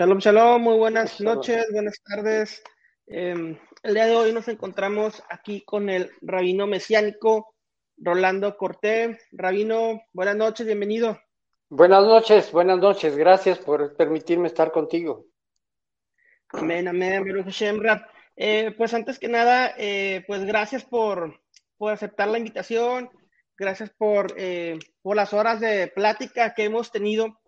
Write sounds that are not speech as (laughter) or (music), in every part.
Shalom, shalom, muy buenas noches, buenas tardes. Em, el día de hoy nos encontramos aquí con el rabino mesiánico Rolando Cortés. Rabino, buenas noches, bienvenido. Buenas noches, buenas noches, gracias por permitirme estar contigo. Amén, amén, eh, pues antes que nada, eh, pues gracias por, por, aceptar la invitación, gracias por, eh, por las horas de plática que hemos tenido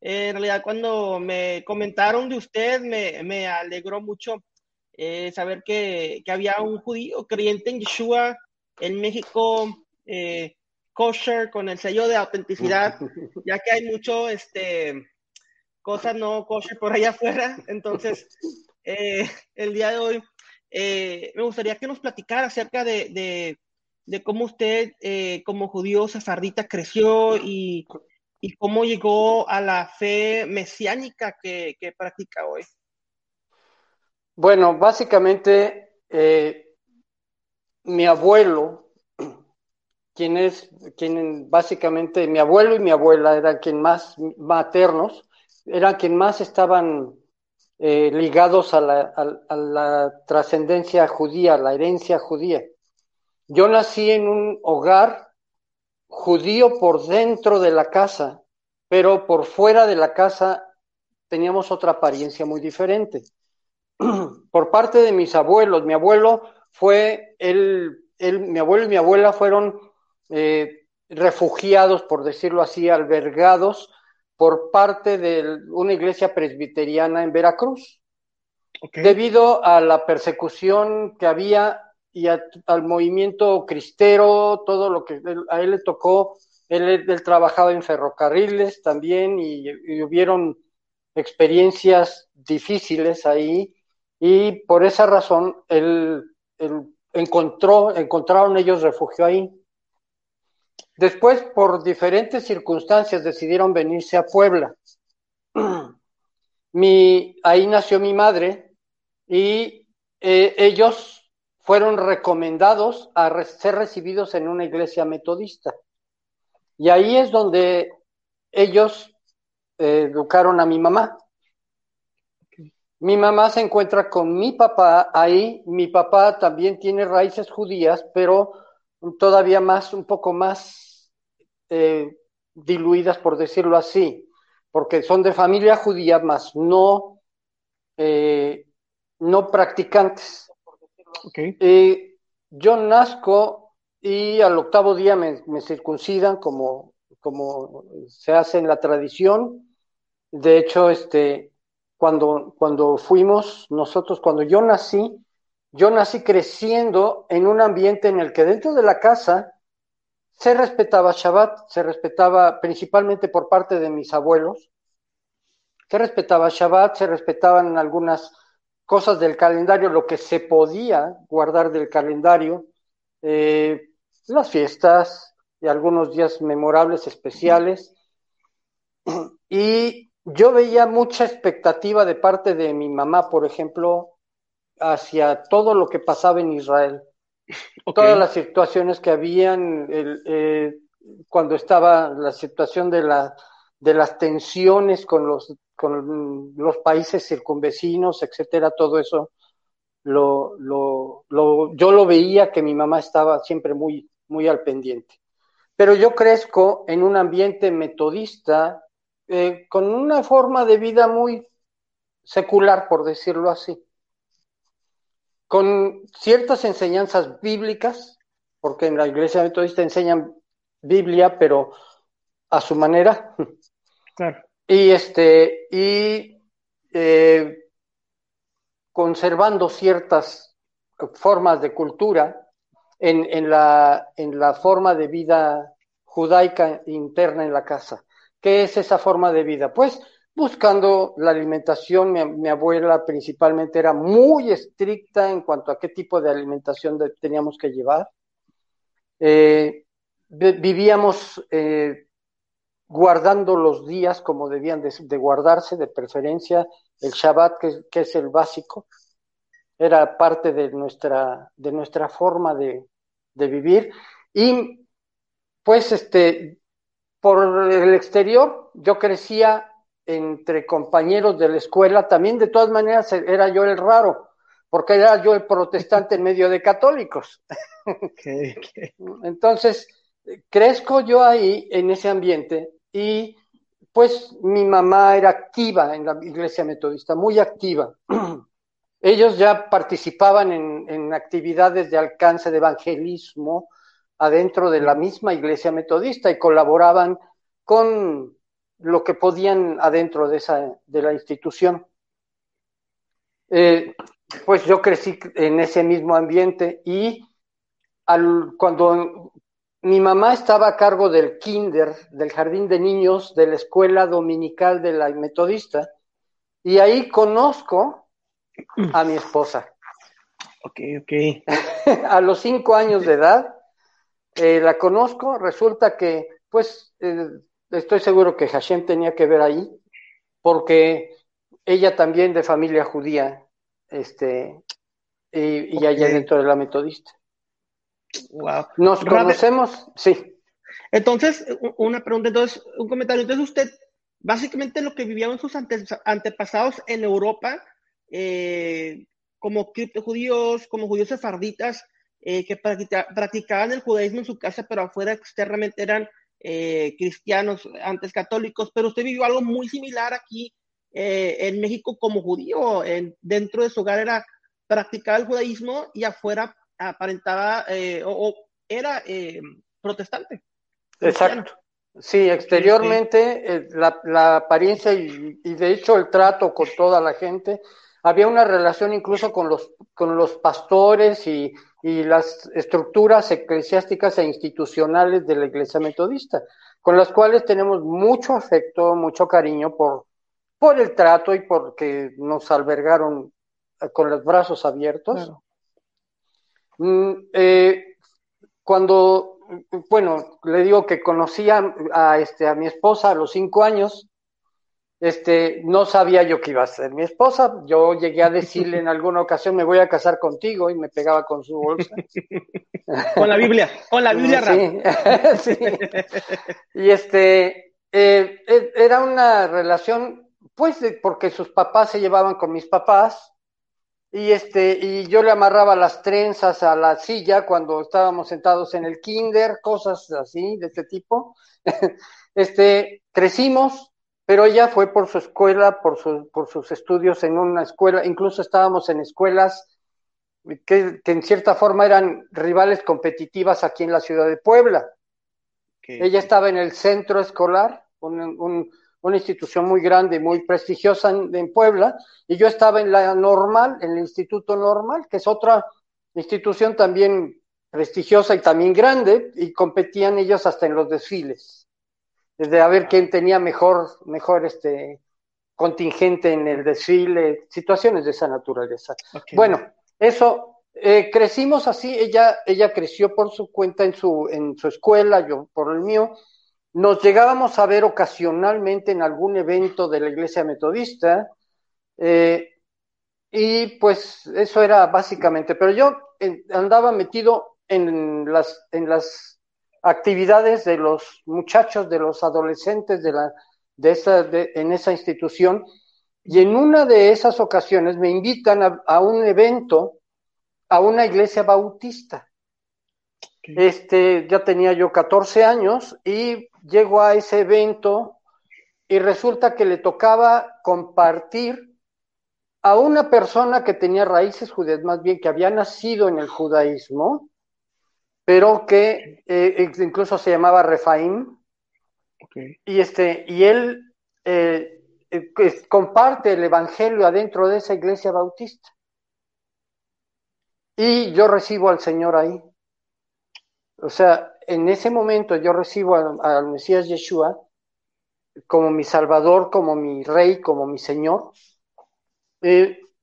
en realidad, cuando me comentaron de usted, me, me alegró mucho eh, saber que, que, había un judío creyente en Yeshua en México, eh, kosher, con el sello de autenticidad, (laughs) ya que hay mucho, este, cosas no kosher por allá afuera. Entonces, eh, el día de hoy, me gustaría que nos platicara acerca de, de, de cómo usted, como judío sefardita, creció y y cómo llegó a la fe mesiánica que, practica hoy. Bueno, básicamente eh, mi abuelo, quien es, quien básicamente mi abuelo y mi abuela eran quien más maternos, eran quien más estaban eh, ligados a la, a la trascendencia judía, a la herencia judía. Yo nací en un hogar judío por dentro de la casa, pero por fuera de la casa teníamos otra apariencia muy diferente. (clears throat) por parte de mis abuelos, mi abuelo fue, él, él mi abuelo y mi abuela fueron eh, refugiados, por decirlo así, albergados por parte de una iglesia presbiteriana en Veracruz. Debido a la persecución que había y al movimiento cristero, todo lo que a él le tocó, él, trabajaba en ferrocarriles también y, hubieron experiencias difíciles ahí y por esa razón él, encontró, encontraron ellos refugio ahí. Después, por diferentes circunstancias, decidieron venirse a Puebla. (clears throat) Mi, ahí nació mi madre y eh, ellos fueron recomendados a ser recibidos en una iglesia metodista. Y ahí es donde ellos eh, educaron a mi mamá. Mi mamá se encuentra con mi papá ahí. Mi papá también tiene raíces judías, pero todavía más, un poco más eh, diluidas, por decirlo así, porque son de familia judía, más no, eh, no practicantes. Yo nazco y al octavo día me, circuncidan como, como se hace en la tradición. De hecho, este, cuando, cuando fuimos nosotros, cuando yo nací, yo nací creciendo en un ambiente en el que dentro de la casa se respetaba Shabbat, se respetaba principalmente por parte de mis abuelos, se respetaba Shabbat, se respetaban algunas cosas del calendario, lo que se podía guardar del calendario, eh, las fiestas y algunos días memorables especiales. Y yo veía mucha expectativa de parte de mi mamá, por ejemplo, hacia todo lo que pasaba en Israel. Todas las situaciones que habían, eh, cuando estaba la situación de, la, de las tensiones con los con los países circunvecinos, etcétera, todo eso, lo, lo, lo, yo lo veía que mi mamá estaba siempre muy, muy al pendiente. Pero yo crezco en un ambiente metodista, eh, con una forma de vida muy secular, por decirlo así, con ciertas enseñanzas bíblicas, porque en la iglesia metodista enseñan Biblia, pero a su manera. Claro y este y eh, conservando ciertas formas de cultura en, en, la, en la forma de vida judaica interna en la casa. ¿Qué es esa forma de vida? Pues buscando la alimentación, mi, abuela principalmente era muy estricta en cuanto a qué tipo de alimentación teníamos que llevar. Eh, vivíamos eh, guardando los días como debían de, guardarse, de preferencia el Shabbat, que, es el básico, era parte de nuestra, de nuestra forma de, de vivir. Y pues este, por el exterior, yo crecía entre compañeros de la escuela, también de todas maneras era yo el raro, porque era yo el protestante en medio de católicos. (laughs) Entonces, crezco yo ahí en ese ambiente y pues mi mamá era activa en la iglesia metodista, muy activa. (clears throat) Ellos ya participaban en, actividades de alcance de evangelismo adentro de la misma iglesia metodista y colaboraban con lo que podían adentro de, esa, de la institución. Eh, pues yo crecí en ese mismo ambiente y cuando mi mamá estaba a cargo del kinder, del jardín de niños de la escuela dominical de la metodista, y ahí conozco a mi esposa. Ok, ok. (laughs) a los cinco años de edad eh, la conozco, resulta que, pues, eh, estoy seguro que Hashem tenía que ver ahí, porque ella también de familia judía, este, y, allá dentro de la metodista. Wow. ¿Nos conocemos? Sí. Entonces, una pregunta, entonces, un comentario. Entonces, usted, básicamente lo que vivían sus antepasados en Europa, eh, como judíos, como judíos sefarditas, eh, que practicaban el judaísmo en su casa, pero afuera externamente eran eh, cristianos, antes católicos, pero usted vivió algo muy similar aquí eh, en México como judío. En, dentro de su hogar era practicaba el judaísmo y afuera aparentaba eh, o, era protestante. Exacto. Sí, exteriormente la, la, apariencia y, y, de hecho el trato con toda la gente. Había una relación incluso con los, con los pastores y, y las estructuras eclesiásticas e institucionales de la Iglesia Metodista, con las cuales tenemos mucho afecto, mucho cariño por, por el trato y porque nos albergaron con los brazos abiertos. Mm, eh, cuando, bueno, le digo que conocía a, este, a mi esposa a los cinco años, este, no sabía yo que iba a ser mi esposa. Yo llegué a decirle en (laughs) alguna ocasión, me voy a casar contigo, y me pegaba con su bolsa. (laughs) con la Biblia, con la Biblia sí, (laughs) sí. Y este, eh, e, era una relación, pues, porque sus papás se llevaban con mis papás, y este, y yo le amarraba las trenzas a la silla cuando estábamos sentados en el kinder, cosas así, de este tipo. (laughs) este, crecimos, pero ella fue por su escuela, por, su, por sus estudios en una escuela, incluso estábamos en escuelas que, en cierta forma eran rivales competitivas aquí en la ciudad de Puebla. Ella estaba en el centro escolar, una institución muy grande, muy prestigiosa en, Puebla, y yo estaba en la normal, en el Instituto Normal, que es otra institución también prestigiosa y también grande, y competían ellos hasta en los desfiles de a ver quién tenía mejor, mejor este contingente en el desfile, situaciones de esa naturaleza. Bueno, eso, eh, crecimos así, ella, ella creció por su cuenta en su, en su escuela, yo por el mío. Nos llegábamos a ver ocasionalmente en algún evento de la iglesia metodista, eh, y pues eso era básicamente, pero yo andaba metido en las, en las actividades de los muchachos, de los adolescentes de la, de esa, de, en esa institución. Y en una de esas ocasiones me invitan a, un evento, a una iglesia bautista. Este, ya tenía yo 14 años y llego a ese evento y resulta que le tocaba compartir a una persona que tenía raíces judías, más bien que había nacido en el judaísmo, pero que eh, incluso se llamaba Refaim. Y, este, y él eh, eh, comparte el Evangelio adentro de esa iglesia bautista. Y yo recibo al Señor ahí. O sea, en ese momento yo recibo al, Mesías Yeshua como mi Salvador, como mi Rey, como mi Señor.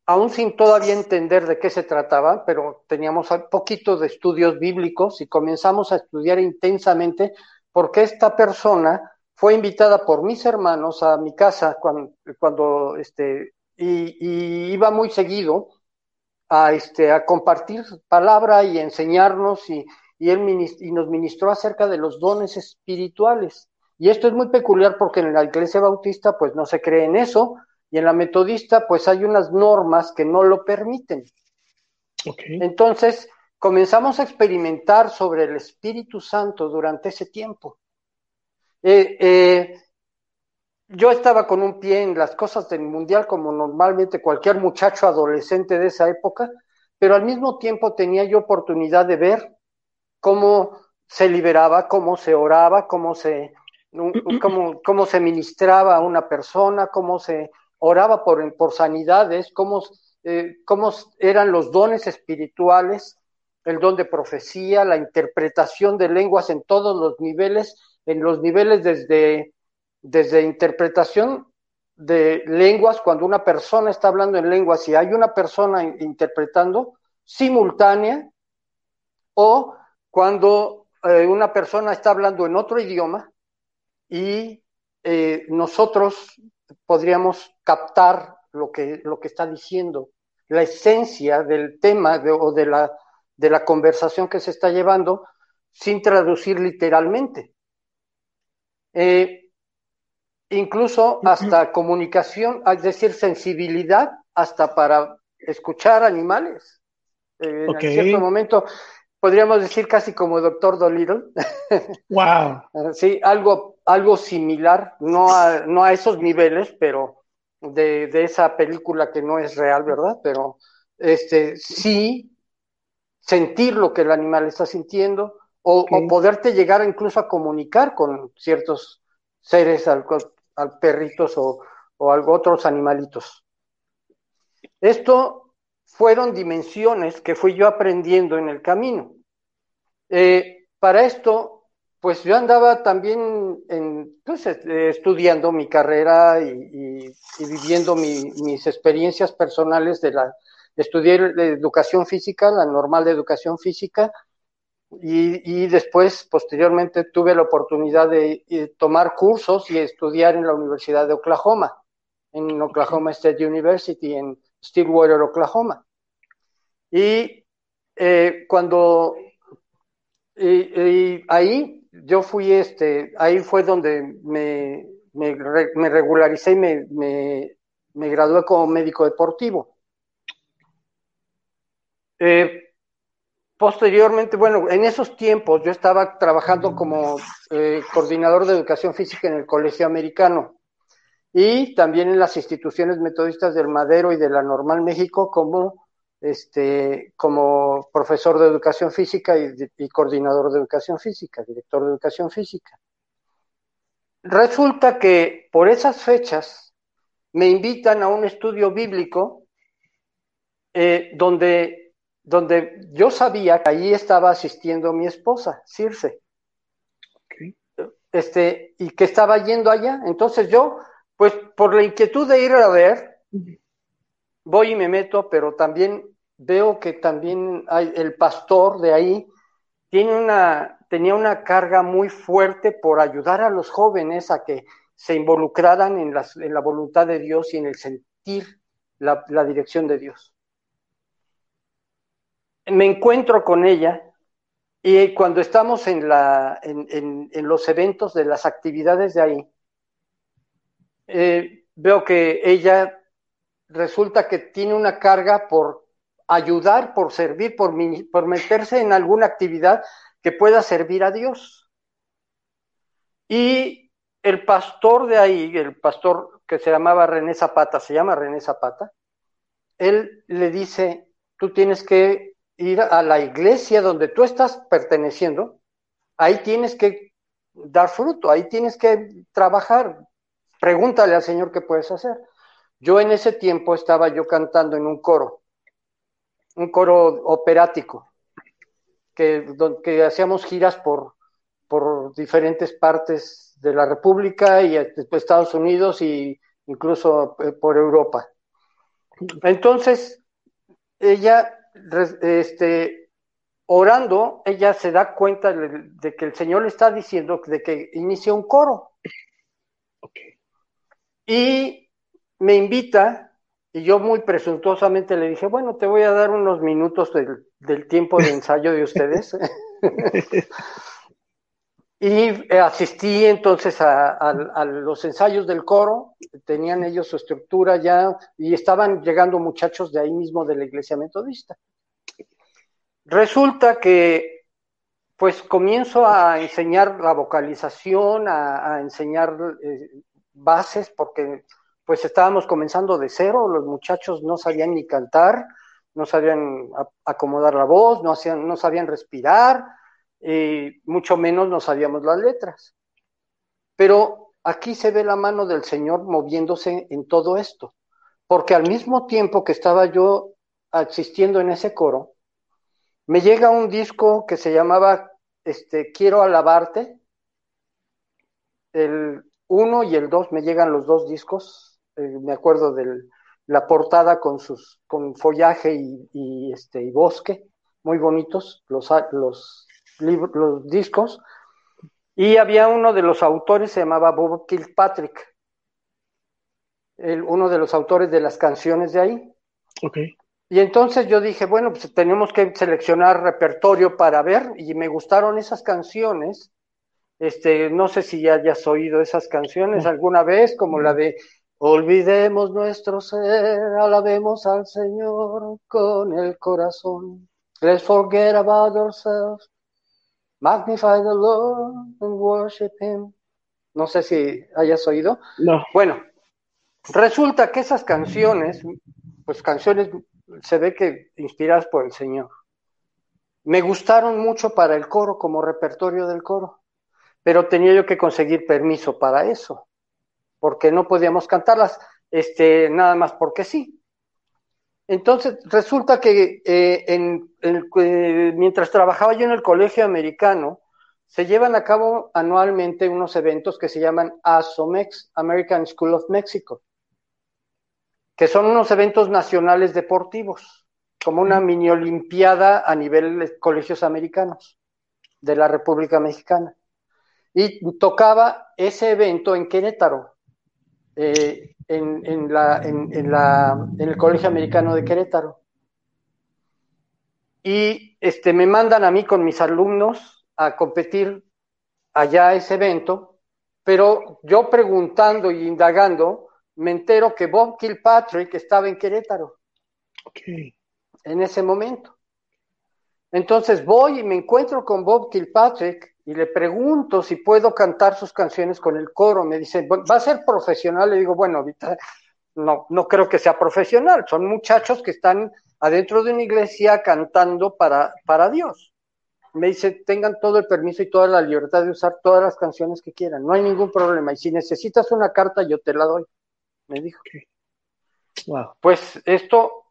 Aún sin todavía entender de qué se trataba, pero teníamos poquito de estudios bíblicos y comenzamos a estudiar intensamente porque esta persona fue invitada por mis hermanos a mi casa cuando, este, y, iba muy seguido a, este, a compartir palabra y enseñarnos y, y él y nos ministró acerca de los dones espirituales. Y esto es muy peculiar porque en la iglesia bautista pues no se cree en eso y en la metodista pues hay unas normas que no lo permiten. Entonces comenzamos a experimentar sobre el Espíritu Santo durante ese tiempo. Eh, eh, yo estaba con un pie en las cosas del mundial como normalmente cualquier muchacho adolescente de esa época, pero al mismo tiempo tenía yo oportunidad de ver cómo se liberaba, cómo se oraba, cómo se, cómo, cómo se ministraba a una persona, cómo se oraba por, por sanidades, cómo, eh, cómo eran los dones espirituales, el don de profecía, la interpretación de lenguas en todos los niveles, en los niveles desde, desde interpretación de lenguas, cuando una persona está hablando en lenguas y hay una persona interpretando simultánea, o cuando eh, una persona está hablando en otro idioma y eh, nosotros podríamos captar lo que, lo que está diciendo, la esencia del tema o de la, de la conversación que se está llevando sin traducir literalmente. Eh, incluso hasta comunicación, es decir, sensibilidad hasta para escuchar animales. Eh, en cierto momento podríamos decir casi como Doctor Dolittle. Wow. (laughs) sí, algo, algo similar, no a, no a esos niveles, pero de, de, esa película que no es real, ¿verdad? Pero este sí sentir lo que el animal está sintiendo, o, poderte llegar incluso a comunicar con ciertos seres, al, al perritos o, o algo, otros animalitos. Esto fueron dimensiones que fui yo aprendiendo en el camino. Eh, para esto, pues yo andaba también en, pues, eh, estudiando mi carrera y, viviendo mis experiencias personales de la, estudié educación física, la normal de educación física, y, después, posteriormente, tuve la oportunidad de, de tomar cursos y estudiar en la Universidad de Oklahoma, en Oklahoma State University, en Stillwater, Oklahoma. Y eh, cuando ahí yo fui, este, ahí fue donde me, regularicé y me, me, me, gradué como médico deportivo. Eh, posteriormente, bueno, en esos tiempos yo estaba trabajando como eh, coordinador de educación física en el Colegio Americano y también en las instituciones metodistas del Madero y de la Normal México como, este, como profesor de educación física y, coordinador de educación física, director de educación física. Resulta que por esas fechas me invitan a un estudio bíblico eh, donde, donde yo sabía que allí estaba asistiendo mi esposa, Circe. Este, y que estaba yendo allá. Entonces yo pues por la inquietud de ir a ver, voy y me meto, pero también veo que también hay, el pastor de ahí tiene una, tenía una carga muy fuerte por ayudar a los jóvenes a que se involucraran en, en la voluntad de Dios y en el sentir la, dirección de Dios. Me encuentro con ella y cuando estamos en, la, en los eventos de las actividades de ahí, eh, veo que ella resulta que tiene una carga por ayudar, por servir, por, por meterse en alguna actividad que pueda servir a Dios. Y el pastor de ahí, el pastor que se llamaba René Zapata, se llama René Zapata, él le dice, tú tienes que ir a la iglesia donde tú estás perteneciendo, ahí tienes que dar fruto, ahí tienes que trabajar, pregúntale al Señor qué puedes hacer. Yo en ese tiempo estaba yo cantando en un coro, un coro operático, que, hacíamos giras por, por diferentes partes de la República y Estados Unidos e incluso eh, por Europa. Entonces, ella, este, orando, ella se da cuenta de, que el Señor le está diciendo de que inicia un coro. Y me invita, y yo muy presuntuosamente le dije, bueno, te voy a dar unos minutos del, tiempo de ensayo de ustedes. (laughs) Y asistí entonces a, los ensayos del coro, tenían ellos su estructura ya y estaban llegando muchachos de ahí mismo de la iglesia metodista. Resulta que pues comienzo a enseñar la vocalización, a, enseñar eh, bases, porque pues estábamos comenzando de cero, los muchachos no sabían ni cantar, no sabían acomodar la voz, no, hacían, no sabían respirar, y mucho menos no sabíamos las letras. Pero aquí se ve la mano del Señor moviéndose en todo esto, porque al mismo tiempo que estaba yo asistiendo en ese coro, me llega un disco que se llamaba este, quiero alabarte. El uno y el dos me llegan los dos discos. Eh, me acuerdo de la portada con sus con follaje y, este y bosque, muy bonitos los los los discos. Y había uno de los autores se llamaba Bob Kilpatrick, el, uno de los autores de las canciones de ahí. Okay. Y entonces yo dije, bueno, pues tenemos que seleccionar repertorio para ver, y me gustaron esas canciones. Este, no sé si ya hayas oído esas canciones alguna vez, como la de Olvidemos nuestro ser, alabemos al Señor con el corazón. Let's forget about ourselves, magnify the Lord and worship Him. No sé si hayas oído. No. Bueno, resulta que esas canciones, pues canciones se ve que inspiradas por el Señor. Me gustaron mucho para el coro, como repertorio del coro, pero tenía yo que conseguir permiso para eso, porque no podíamos cantarlas este, nada más porque sí. Entonces, resulta que eh, en, eh, mientras trabajaba yo en el colegio americano, se llevan a cabo anualmente unos eventos que se llaman ASOMEX, American School of Mexico que son unos eventos nacionales deportivos, como una mini olimpiada a nivel de colegios americanos de la República Mexicana. Y tocaba ese evento en Querétaro, eh, en, la, en, la, en el Colegio Americano de Querétaro. Y este, me mandan a mí con mis alumnos a competir allá a ese evento, pero yo preguntando y indagando, me entero que Bob Kilpatrick estaba en Querétaro. En ese momento. Entonces voy y me encuentro con Bob Kilpatrick y le pregunto si puedo cantar sus canciones con el coro. Me dice, ¿va a ser profesional? Le digo, bueno, ahorita no, no creo que sea profesional. Son muchachos que están adentro de una iglesia cantando para, para Dios. Me dice, tengan todo el permiso y toda la libertad de usar todas las canciones que quieran. No hay ningún problema. Y si necesitas una carta, yo te la doy me dijo. Wow. Pues esto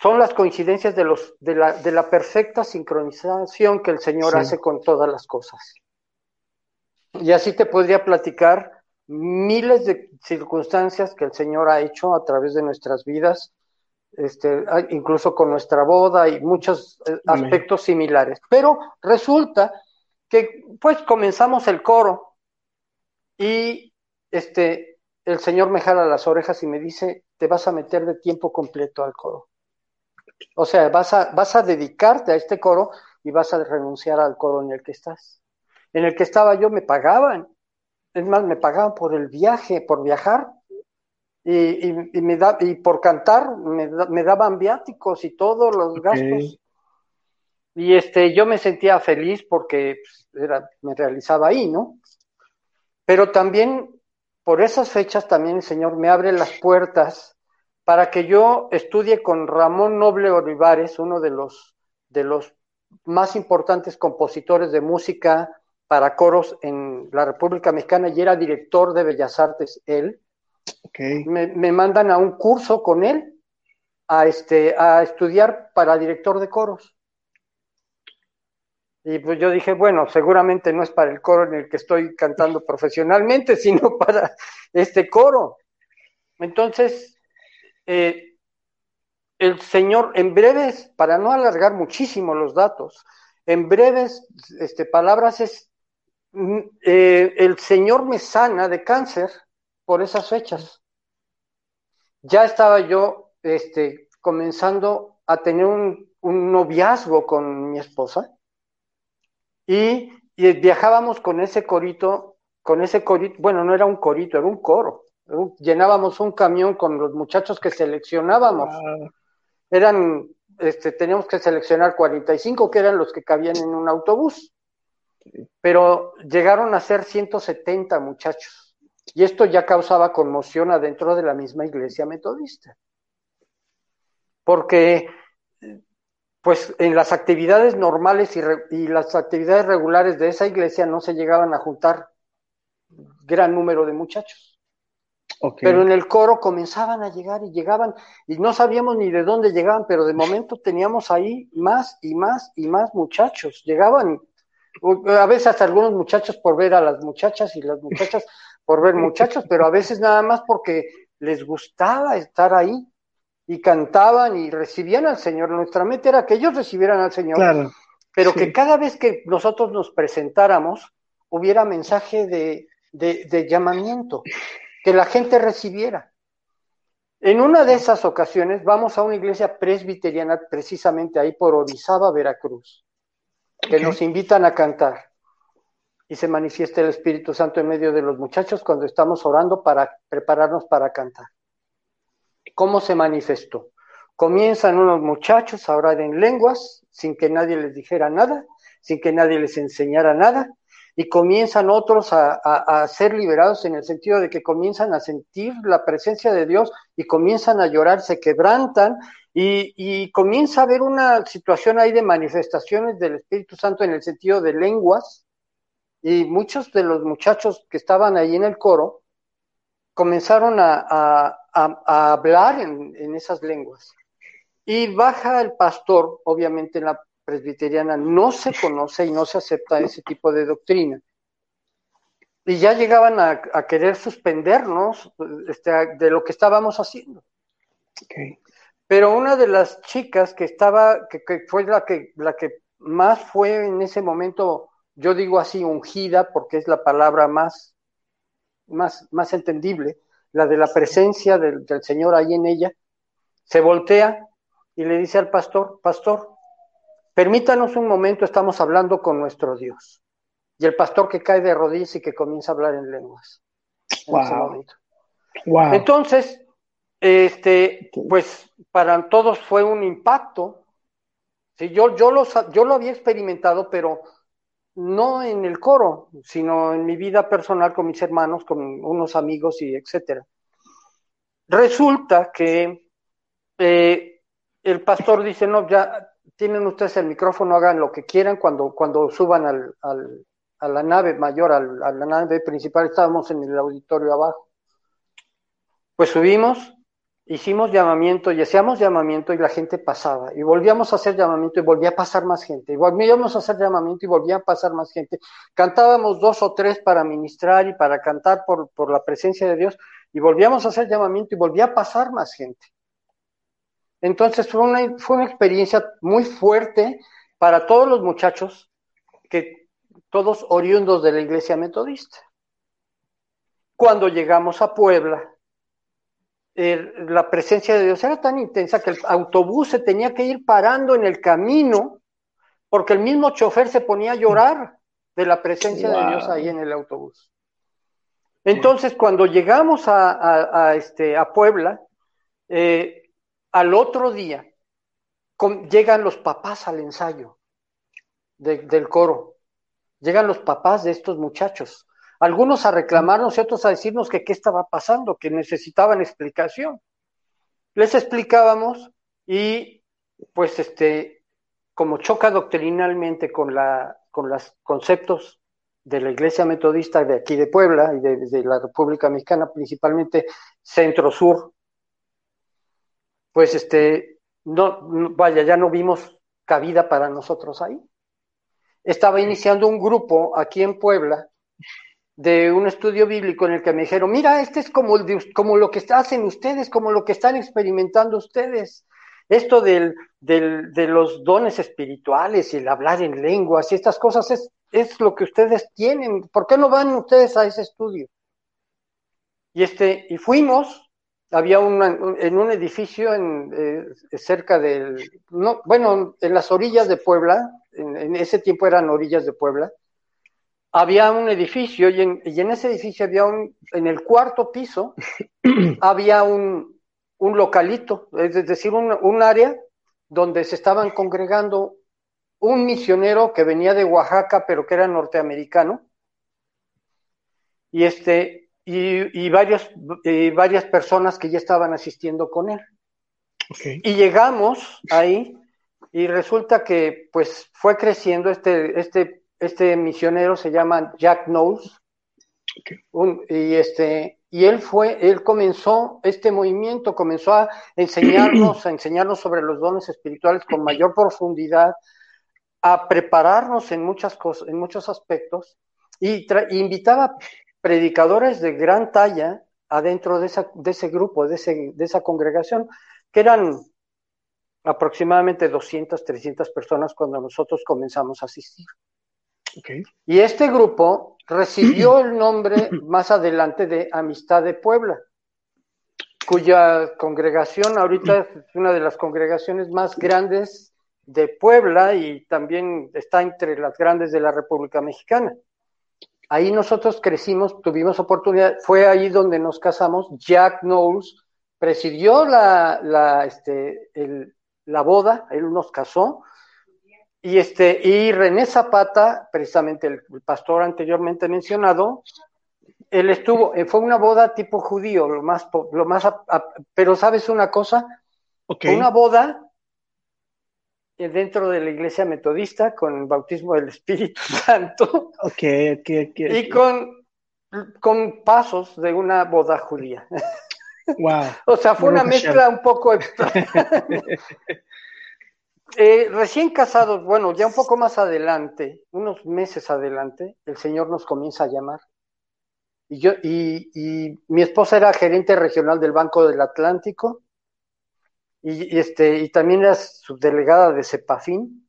son las coincidencias de, los, de, la, de la perfecta sincronización que el Señor hace con todas las cosas. Y así te podría platicar miles de circunstancias que el Señor ha hecho a través de nuestras vidas, este, incluso con nuestra boda y muchos eh, aspectos similares. Pero resulta que pues comenzamos el coro y este el Señor me jala las orejas y me dice, te vas a meter de tiempo completo al coro. O sea, vas a, vas a dedicarte a este coro y vas a renunciar al coro en el que estás. En el que estaba yo me pagaban. Es más, me pagaban por el viaje, por viajar. Y, me da, y por cantar me, daban viáticos y todos los gastos. Y este, yo me sentía feliz porque pues, era, me realizaba ahí, ¿no? Pero también por esas fechas también el Señor me abre las puertas para que yo estudie con Ramón Noble Olivares, uno de los, de los más importantes compositores de música para coros en la República Mexicana y era director de Bellas Artes él. Me, me, mandan a un curso con él a, este, a estudiar para director de coros. Y pues yo dije, bueno, seguramente no es para el coro en el que estoy cantando (laughs) profesionalmente, sino para este coro. Entonces, eh, el Señor, en breves, para no alargar muchísimo los datos, en breves este, palabras es, mm, eh, el Señor me sana de cáncer por esas fechas. Ya estaba yo este, comenzando a tener un, noviazgo con mi esposa y viajábamos con ese corito, con ese corito, bueno, no era un corito, era un coro. Llenábamos un camión con los muchachos que seleccionábamos. Eran, este, teníamos que seleccionar 45 que eran los que cabían en un autobús. Pero llegaron a ser 170 muchachos. Y esto ya causaba conmoción adentro de la misma iglesia metodista. Porque pues en las actividades normales y, las actividades regulares de esa iglesia no se llegaban a juntar gran número de muchachos. Pero en el coro comenzaban a llegar y llegaban, y no sabíamos ni de dónde llegaban, pero de momento teníamos ahí más y más y más muchachos. Llegaban, a veces hasta algunos muchachos por ver a las muchachas y las muchachas (laughs) por ver muchachos, pero a veces nada más porque les gustaba estar ahí y cantaban y recibían al Señor. Nuestra meta era que ellos recibieran al Señor, pero que cada vez que nosotros nos presentáramos hubiera mensaje de, de, llamamiento, que la gente recibiera. En una de esas ocasiones vamos a una iglesia presbiteriana precisamente ahí por Orizaba, Veracruz, que nos invitan a cantar y se manifiesta el Espíritu Santo en medio de los muchachos cuando estamos orando para prepararnos para cantar. ¿Cómo se manifestó? Comienzan unos muchachos a orar en lenguas sin que nadie les dijera nada, sin que nadie les enseñara nada, y comienzan otros a, ser liberados en el sentido de que comienzan a sentir la presencia de Dios y comienzan a llorar, se quebrantan y, y, comienza a haber una situación ahí de manifestaciones del Espíritu Santo en el sentido de lenguas y muchos de los muchachos que estaban ahí en el coro comenzaron a, a, hablar en, esas lenguas. Y baja el pastor, obviamente en la presbiteriana no se conoce y no se acepta ese tipo de doctrina. Y ya llegaban a, querer suspendernos este, de lo que estábamos haciendo. Pero una de las chicas que estaba, que, fue la que, la que más fue en ese momento, yo digo así, ungida, porque es la palabra más, más, más entendible, la de la presencia del, Señor ahí en ella, se voltea y le dice al pastor, pastor, permítanos un momento, estamos hablando con nuestro Dios. Y el pastor que cae de rodillas y que comienza a hablar en lenguas. Entonces, este, pues para todos fue un impacto. Sí, yo, yo, lo, yo lo había experimentado, pero no en el coro, sino en mi vida personal con mis hermanos, con unos amigos y etcétera. Resulta que eh, el pastor dice, no, ya tienen ustedes el micrófono, hagan lo que quieran cuando, cuando suban al, a la nave mayor, a la nave principal, estábamos en el auditorio abajo. Pues subimos hicimos llamamiento y hacíamos llamamiento y la gente pasaba. Y volvíamos a hacer llamamiento y volvía a pasar más gente. Y volvíamos a hacer llamamiento y volvía a pasar más gente. Cantábamos dos o tres para ministrar y para cantar por, por la presencia de Dios. Y volvíamos a hacer llamamiento y volvía a pasar más gente. Entonces fue una, fue una experiencia muy fuerte para todos los muchachos, que todos oriundos de la iglesia metodista. Cuando llegamos a Puebla, la presencia de Dios era tan intensa que el autobús se tenía que ir parando en el camino porque el mismo chofer se ponía a llorar de la presencia de Dios ahí en el autobús. Entonces, cuando llegamos a, este, a Puebla, eh, al otro día llegan los papás al ensayo del coro. Llegan los papás de estos muchachos algunos a reclamarnos y otros a decirnos que qué estaba pasando, que necesitaban explicación. Les explicábamos y pues este, como choca doctrinalmente con, la, con los conceptos de la Iglesia Metodista de aquí de Puebla y de, la República Mexicana, principalmente centro-sur, pues este, no, vaya, ya no vimos cabida para nosotros ahí. Estaba iniciando un grupo aquí en Puebla de un estudio bíblico en el que me dijeron, mira, este es como, como lo que hacen ustedes, como lo que están experimentando ustedes. Esto del, del, de los dones espirituales y el hablar en lenguas y estas cosas es, es lo que ustedes tienen. ¿Por qué no van ustedes a ese estudio? Y, este, y fuimos, había en un edificio en, eh, cerca del, no, bueno, en las orillas de Puebla, en, ese tiempo eran orillas de Puebla, había un edificio y en, ese edificio había un, en el cuarto piso, (coughs) había un, un localito, es decir, un, un, área donde se estaban congregando un misionero que venía de Oaxaca, pero que era norteamericano, y este, y, y varios, varias personas que ya estaban asistiendo con él. Y llegamos ahí y resulta que pues fue creciendo este, este, este misionero se llama Jack Knowles. Y este y él fue él comenzó este movimiento comenzó a enseñarnos a enseñarnos sobre los dones espirituales con mayor profundidad a prepararnos en muchas cosas en muchos aspectos y invitaba predicadores de gran talla adentro de, esa, de ese grupo de, ese, de esa congregación que eran aproximadamente 200, 300 personas cuando nosotros comenzamos a asistir. Y este grupo recibió (clears throat) el nombre más adelante de Amistad de Puebla, cuya congregación ahorita es una de las congregaciones más grandes de Puebla y también está entre las grandes de la República Mexicana. Ahí nosotros crecimos, tuvimos oportunidad, fue ahí donde nos casamos. Jack Knowles presidió la, la, este, el, la boda, él nos casó. Y, este, y René Zapata, precisamente el, pastor anteriormente mencionado, él estuvo, eh, fue una boda tipo judío, lo más, lo más, pero sabes una cosa, una boda dentro de la iglesia metodista con el bautismo del Espíritu (laughs) Santo. y con, con pasos de una boda judía. Wow. o sea, fue una mezcla un poco (laughs) eh, recién casados, bueno, ya un poco más adelante, unos meses adelante, el Señor nos comienza a llamar. Y yo, y, y mi esposa era gerente regional del Banco del Atlántico, y, este, y también era subdelegada de CEPAFIN,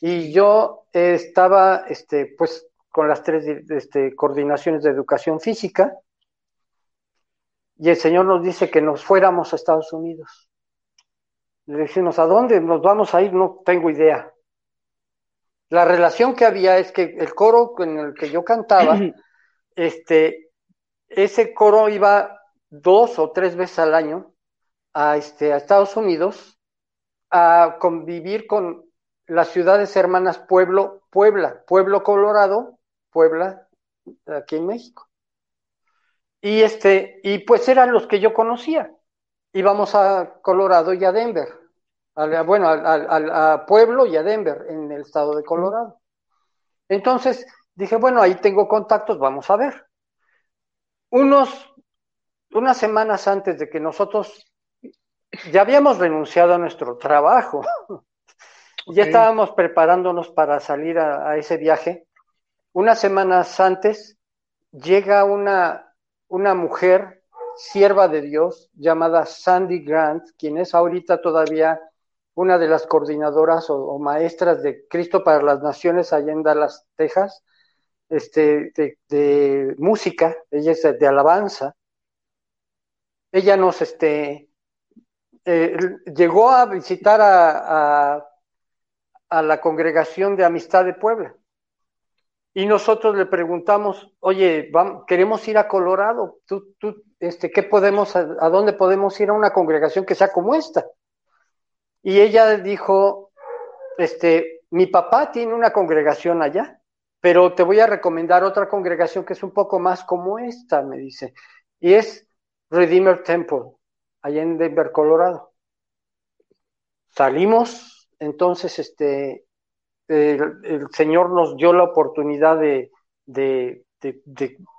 y yo estaba, este, pues, con las tres este, coordinaciones de educación física, y el Señor nos dice que nos fuéramos a Estados Unidos. Le decimos, ¿a dónde nos vamos a ir? No tengo idea. La relación que había es que el coro en el que yo cantaba, este, ese coro iba dos o tres veces al año a, este, a Estados Unidos a convivir con las ciudades hermanas Pueblo, Puebla, Pueblo Colorado, Puebla, aquí en México. Y este, y pues eran los que yo conocía. Íbamos a Colorado y a Denver. bueno, a, Pueblo y a Denver, en el estado de Colorado. Entonces dije, bueno, ahí tengo contactos, vamos a ver. Unos, unas semanas antes de que nosotros ya habíamos renunciado a nuestro trabajo, (laughs) ya estábamos preparándonos para salir a ese viaje. Unas semanas antes llega una una mujer sierva de Dios llamada Sandy Grant, quien es ahorita todavía una de las coordinadoras o, maestras de Cristo para las Naciones allá en Dallas, Texas, este, de, música, ella es de, alabanza. Ella nos este, eh, llegó a visitar a, a, a la congregación de Amistad de Puebla. Y nosotros le preguntamos, oye, queremos ir a Colorado, ¿Tú, tú, este, ¿qué podemos, a, dónde podemos ir a una congregación que sea como esta? Y ella dijo, este, mi papá tiene una congregación allá, pero te voy a recomendar otra congregación que es un poco más como esta, me dice, y es Redeemer Temple, allá en Denver, Colorado. Salimos, entonces, este, el, Señor nos dio la oportunidad de, de,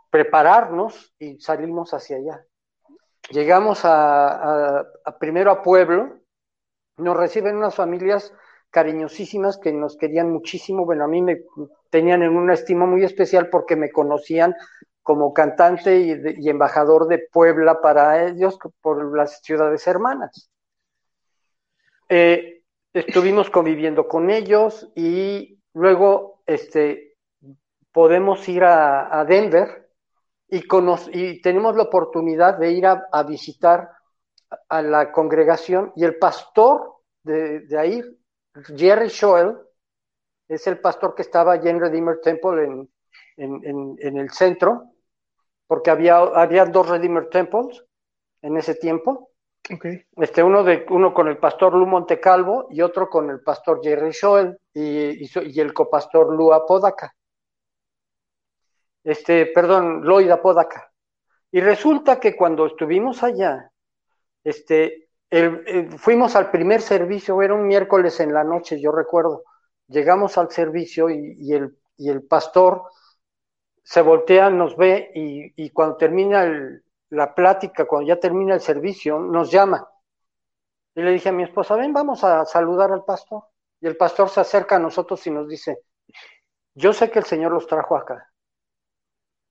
prepararnos y salimos hacia allá. Llegamos a, primero a Pueblo, nos reciben unas familias cariñosísimas que nos querían muchísimo. Bueno, a mí me tenían en una estima muy especial porque me conocían como cantante y, embajador de Puebla para ellos por las ciudades hermanas. Eh, estuvimos conviviendo con ellos y luego este, podemos ir a, Denver y, y, tenemos la oportunidad de ir a, visitar a la congregación y el pastor de, ahí, Jerry Schoel, es el pastor que estaba allí en Redeemer Temple en, el centro, porque había, había dos Redeemer Temples en ese tiempo. Este, uno, de, uno con el pastor Lu Montecalvo y otro con el pastor Jerry Schoel y, y, el copastor Lu Apodaca. Este, perdón, Lloyd Apodaca. Y resulta que cuando estuvimos allá, este, fuimos al primer servicio, era un miércoles en la noche, yo recuerdo. Llegamos al servicio y, el, y el, pastor se voltea, nos ve y, cuando termina la plática, cuando ya termina el servicio, nos llama. Y le dije a mi esposa, ven, vamos a saludar al pastor. Y el pastor se acerca a nosotros y nos dice, yo sé que el Señor los trajo acá.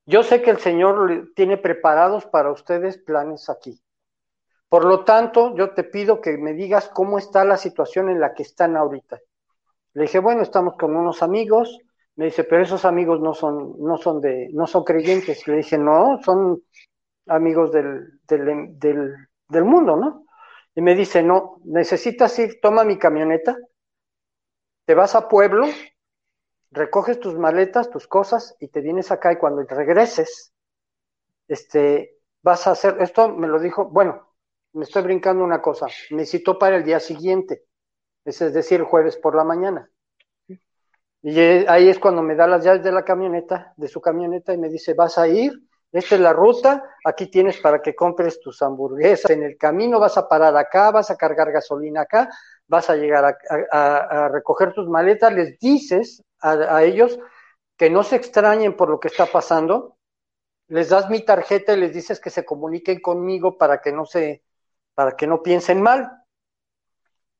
Yo sé que el Señor tiene preparados para ustedes planes aquí. Por lo tanto, yo te pido que me digas cómo está la situación en la que están ahorita. Le dije, bueno, estamos con unos amigos. Me dice, pero esos amigos no son, no son de, no son creyentes. Le dije, no, son amigos del, del, del, del mundo, ¿no? Y me dice, no, necesitas ir, toma mi camioneta, te vas a pueblo, recoges tus maletas, tus cosas y te vienes acá y cuando regreses, este, vas a hacer, esto me lo dijo, bueno, me estoy brincando una cosa, necesito para el día siguiente, es decir, jueves por la mañana. Y ahí es cuando me da las llaves de la camioneta, de su camioneta, y me dice, vas a ir, esta es la ruta, aquí tienes para que compres tus hamburguesas, en el camino vas a parar acá, vas a cargar gasolina acá, vas a llegar a, recoger tus maletas, les dices a, a ellos que no se extrañen por lo que está pasando, les das mi tarjeta y les dices que se comuniquen conmigo para que no se para que no piensen mal.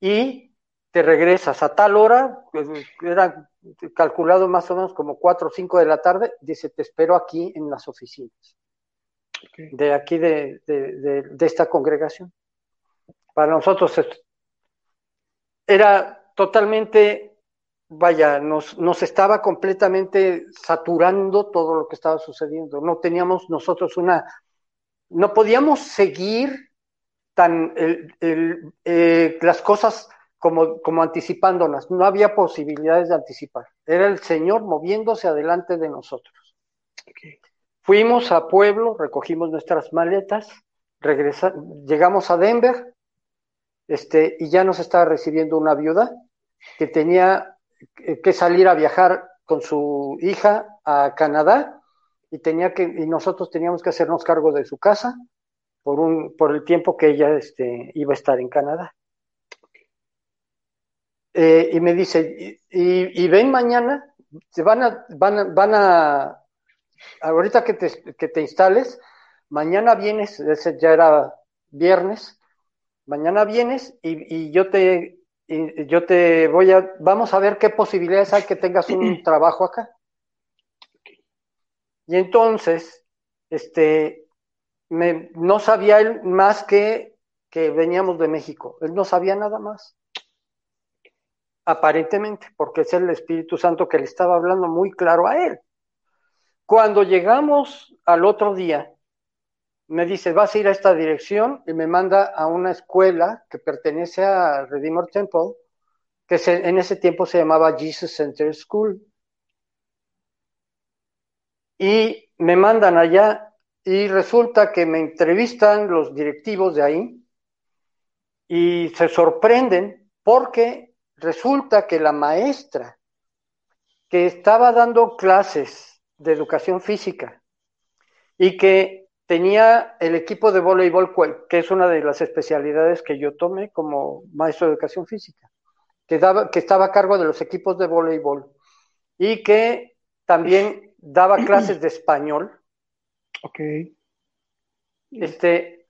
Y te regresas a tal hora, pues, era calculado más o menos como 4 o 5 de la tarde, dice, te espero aquí en las oficinas, de aquí de, de, esta congregación. Para nosotros era totalmente, vaya, nos, nos estaba completamente saturando todo lo que estaba sucediendo. No teníamos nosotros una, no podíamos seguir tan eh, las cosas como, como anticipándolas. No había posibilidades de anticipar. Era el Señor moviéndose adelante de nosotros. Fuimos a Pueblo, recogimos nuestras maletas, llegamos a Denver, este, y ya nos estaba recibiendo una viuda que tenía que salir a viajar con su hija a Canadá y tenía que y nosotros teníamos que hacernos cargo de su casa por, un, por el tiempo que ella este, iba a estar en Canadá. Eh, y me dice, y, ven mañana, se van a, van van a, ahorita que te, que te instales, mañana vienes, ese ya era viernes, mañana vienes y, y yo te, y yo te voy a, vamos a ver qué posibilidades hay que tengas un (clears throat) trabajo acá. Y entonces, este, no sabía él más que que veníamos de México. Él no sabía nada más. Aparentemente, porque es el Espíritu Santo que le estaba hablando muy claro a él. Cuando llegamos al otro día, me dice, vas a ir a esta dirección y me manda a una escuela que pertenece a Redeemer Temple, que en ese tiempo se llamaba Jesus Center School. Y me mandan allá y resulta que me entrevistan los directivos de ahí y se sorprenden porque resulta que la maestra que estaba dando clases de educación física y que tenía el equipo de voleibol, que es una de las especialidades que yo tomé como maestro de educación física, que, daba, que estaba a cargo de los equipos de voleibol y que también daba clases de español Ok. Este,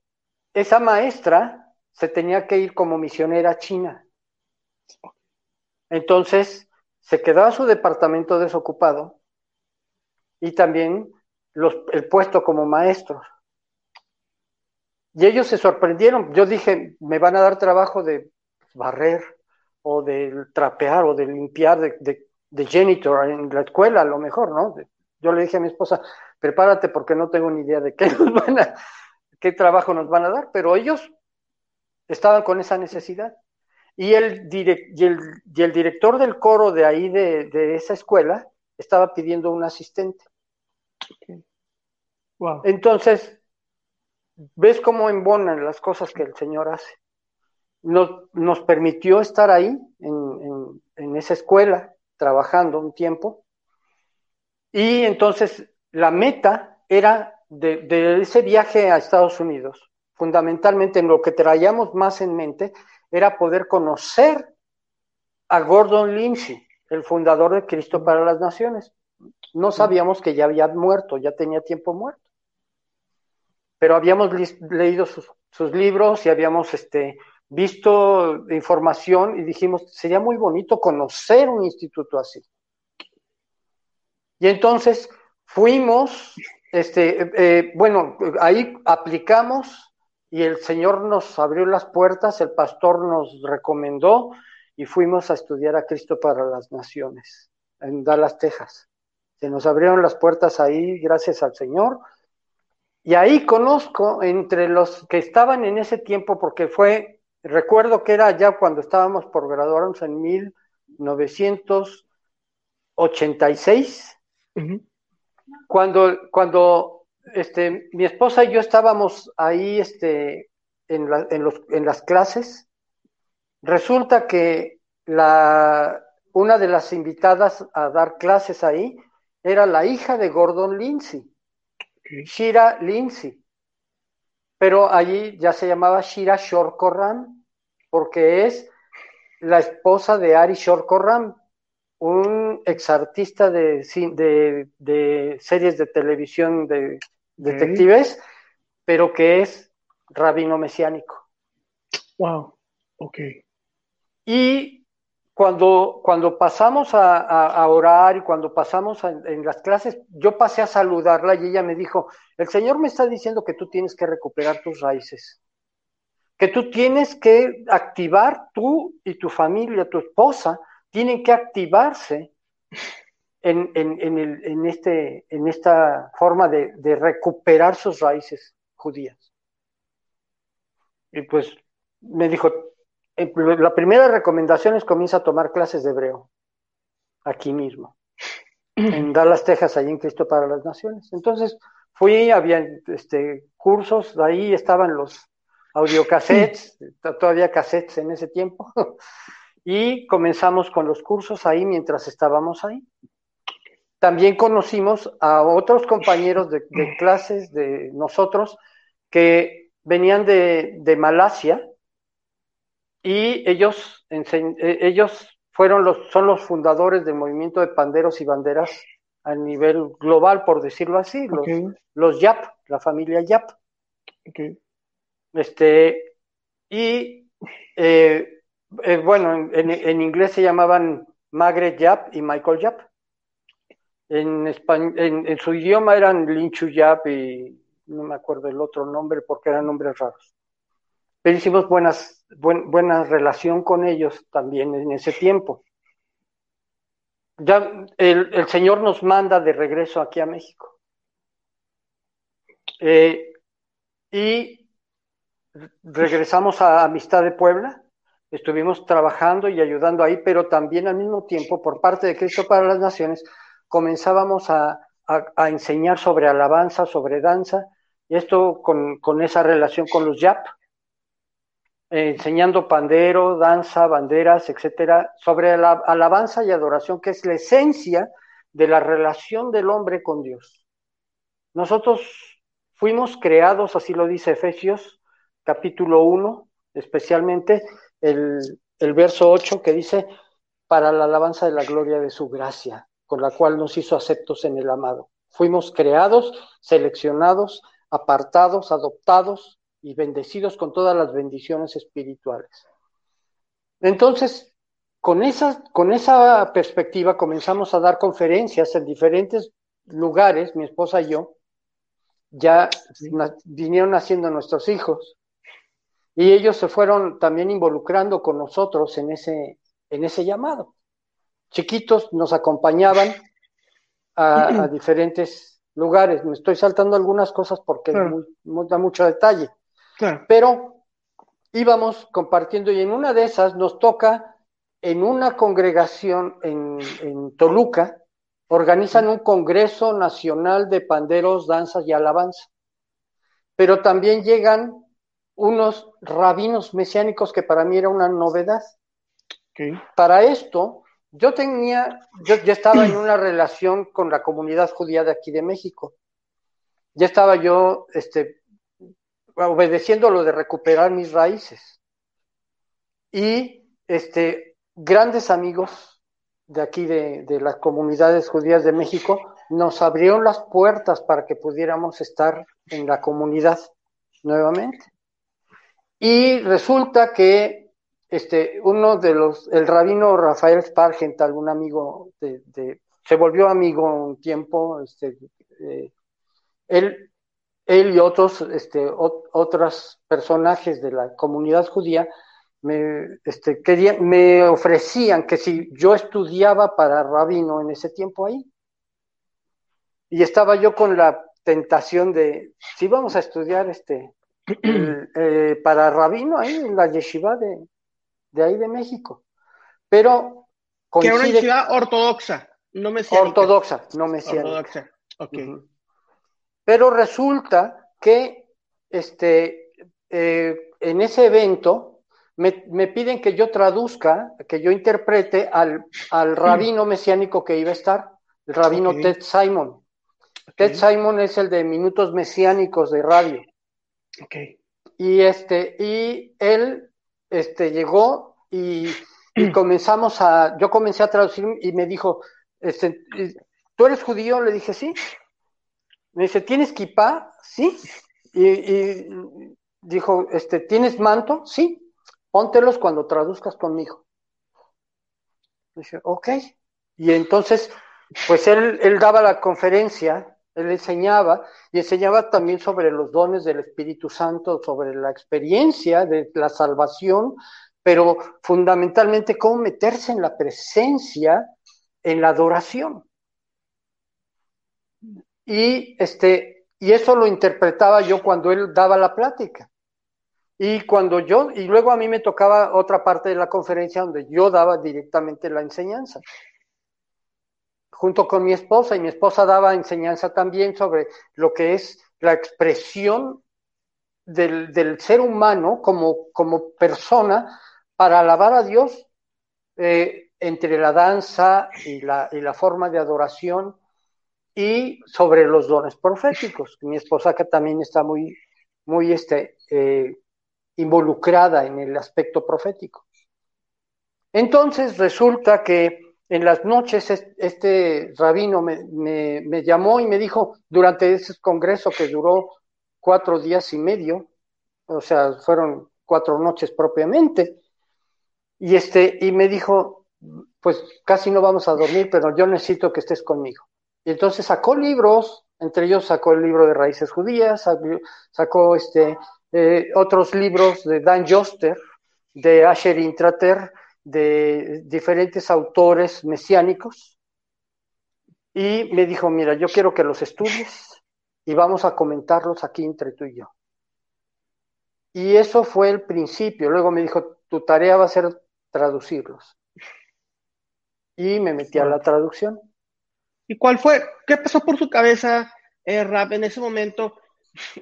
esa maestra se tenía que ir como misionera a China. Entonces, se quedaba su departamento desocupado y también los, el puesto como maestro. Y ellos se sorprendieron. Yo dije, me van a dar trabajo de barrer o de trapear o de limpiar, de, de, de janitor en la escuela, a lo mejor, ¿no? Yo le dije a mi esposa, prepárate porque no tengo ni idea de qué, (laughs) nos van a, qué trabajo nos van a dar, pero ellos estaban con esa necesidad. Y el, y el, director del coro de ahí, de, esa escuela, estaba pidiendo un asistente. Entonces, ves cómo embonan las cosas que el Señor hace. Nos, nos permitió estar ahí, en, en esa escuela, trabajando un tiempo. Y entonces la meta era de, ese viaje a Estados Unidos, fundamentalmente en lo que traíamos más en mente, era poder conocer a Gordon Lindsay, el fundador de Cristo para las Naciones. No sabíamos que ya había muerto, ya tenía tiempo muerto. Pero habíamos leído sus, libros y habíamos este, visto información y dijimos, sería muy bonito conocer un instituto así. Y entonces fuimos, este, eh, bueno, ahí aplicamos y el Señor nos abrió las puertas, el pastor nos recomendó y fuimos a estudiar a Cristo para las Naciones en Dallas, Texas. Se nos abrieron las puertas ahí, gracias al Señor. Y ahí conozco entre los que estaban en ese tiempo, porque fue, recuerdo que era ya cuando estábamos por graduarnos en 1986, cuando, cuando este, mi esposa y yo estábamos ahí este, en, en, los, en las clases, resulta que la, una de las invitadas a dar clases ahí era la hija de Gordon Lindsay, Shira Lindsay. Pero allí ya se llamaba Shira Shorkoran, porque es la esposa de Ari Shorkoran, un exartista de, de, de series de televisión de detectives, pero que es rabino mesiánico. Wow, ok. Y cuando, cuando pasamos a, orar y cuando pasamos en las clases, yo pasé a saludarla y ella me dijo, el Señor me está diciendo que tú tienes que recuperar tus raíces, que tú tienes que activar tú y tu familia, tu esposa, tienen que activarse en, en, este, en esta forma de, recuperar sus raíces judías. Y pues me dijo, la primera recomendación es comienza a tomar clases de hebreo, aquí mismo, (clears throat) en Dallas, Texas, allí en Cristo para las Naciones. Entonces fui, había este, cursos, ahí estaban los audiocassettes, (clears throat) todavía cassettes en ese tiempo, (laughs) y comenzamos con los cursos ahí mientras estábamos ahí. También conocimos a otros compañeros de, clases de nosotros que venían de, Malasia y ellos, eh, ellos fueron los, son los fundadores del movimiento de panderos y banderas a nivel global, por decirlo así, los, Yap, la familia Yap. Este, y eh, eh, bueno, en, inglés se llamaban Magret Yap y Michael Yap. En, en, su idioma eran Linchu Yap y no me acuerdo el otro nombre porque eran nombres raros. Pero hicimos buenas, buena relación con ellos también en ese tiempo. Ya el, Señor nos manda de regreso aquí a México. Eh, y regresamos a Amistad de Puebla estuvimos trabajando y ayudando ahí, pero también al mismo tiempo, por parte de Cristo para las Naciones, comenzábamos a, enseñar sobre alabanza, sobre danza, y esto con, esa relación con los YAP, eh, enseñando pandero, danza, banderas, etcétera, sobre la alabanza y adoración, que es la esencia de la relación del hombre con Dios. Nosotros fuimos creados, así lo dice Efesios capítulo 1, especialmente, el, verso 8 que dice, para la alabanza de la gloria de su gracia, con la cual nos hizo aceptos en el amado. Fuimos creados, seleccionados, apartados, adoptados y bendecidos con todas las bendiciones espirituales. Entonces, con esa, con esa perspectiva comenzamos a dar conferencias en diferentes lugares, mi esposa y yo, ya vinieron naciendo nuestros hijos, y ellos se fueron también involucrando con nosotros en ese, en ese llamado. Chiquitos nos acompañaban a, diferentes lugares. Me estoy saltando algunas cosas porque da mucho detalle. Pero íbamos compartiendo y en una de esas nos toca en una congregación en, en Toluca, organizan un Congreso Nacional de Panderos, Danzas y Alabanza. Pero también llegan unos rabinos mesiánicos que para mí era una novedad. Para esto, yo tenía, yo ya estaba en (clears throat) una relación con la comunidad judía de aquí de México. Ya estaba yo este, obedeciendo lo de recuperar mis raíces. Y este, grandes amigos de aquí de, de las comunidades judías de México nos abrieron las puertas para que pudiéramos estar en la comunidad nuevamente. Y resulta que este, uno de los, el rabino Rafael Spargental, un amigo de, se volvió amigo un tiempo, este, eh, él, él y otros, este, otros personajes de la comunidad judía me, este, querían, me ofrecían que si yo estudiaba para rabino en ese tiempo ahí, y estaba yo con la tentación de, si vamos a estudiar este, eh, para rabino ahí en la yeshiva de, de ahí de México. Pero que era una yeshiva ortodoxa, no me Ortodoxa, no me Ortodoxa, ok. Pero resulta que este, eh, en ese evento me, me, piden que yo traduzca, que yo interprete al, al rabino mesiánico que iba a estar, el rabino Ted Simon. Ted Simon es el de Minutos Mesiánicos de radio. Okay. Y este, y él este, llegó y, (clears throat) comenzamos a, yo comencé a traducir y me dijo, este, ¿tú eres judío? Le dije, sí. Me dice, ¿tienes kipá? Sí. Y, dijo, este, ¿tienes manto? Sí. Póntelos cuando traduzcas conmigo. Dije, ok. Y entonces, pues él, él daba la conferencia él enseñaba y enseñaba también sobre los dones del Espíritu Santo, sobre la experiencia de la salvación, pero fundamentalmente cómo meterse en la presencia, en la adoración. Y, este, y eso lo interpretaba yo cuando él daba la plática. Y cuando yo, y luego a mí me tocaba otra parte de la conferencia donde yo daba directamente la enseñanza junto con mi esposa y mi esposa daba enseñanza también sobre lo que es la expresión del, ser humano como, como, persona para alabar a Dios eh, entre la danza y la, y la, forma de adoración y sobre los dones proféticos. Mi esposa que también está muy, muy este, eh, involucrada en el aspecto profético. Entonces resulta que en las noches este rabino me, llamó y me dijo, durante ese congreso que duró cuatro días y medio, o sea, fueron cuatro noches propiamente, y, este, y me dijo, pues casi no vamos a dormir, pero yo necesito que estés conmigo. Y entonces sacó libros, entre ellos sacó el libro de Raíces Judías, sacó este, eh, otros libros de Dan Joster, de Asher Intrater, de diferentes autores mesiánicos y me dijo, mira, yo quiero que los estudies y vamos a comentarlos aquí entre tú y yo. Y eso fue el principio. Luego me dijo, tu tarea va a ser traducirlos. Y me metí a la traducción. ¿Y cuál fue? ¿Qué pasó por su cabeza, eh, Rap, en ese momento?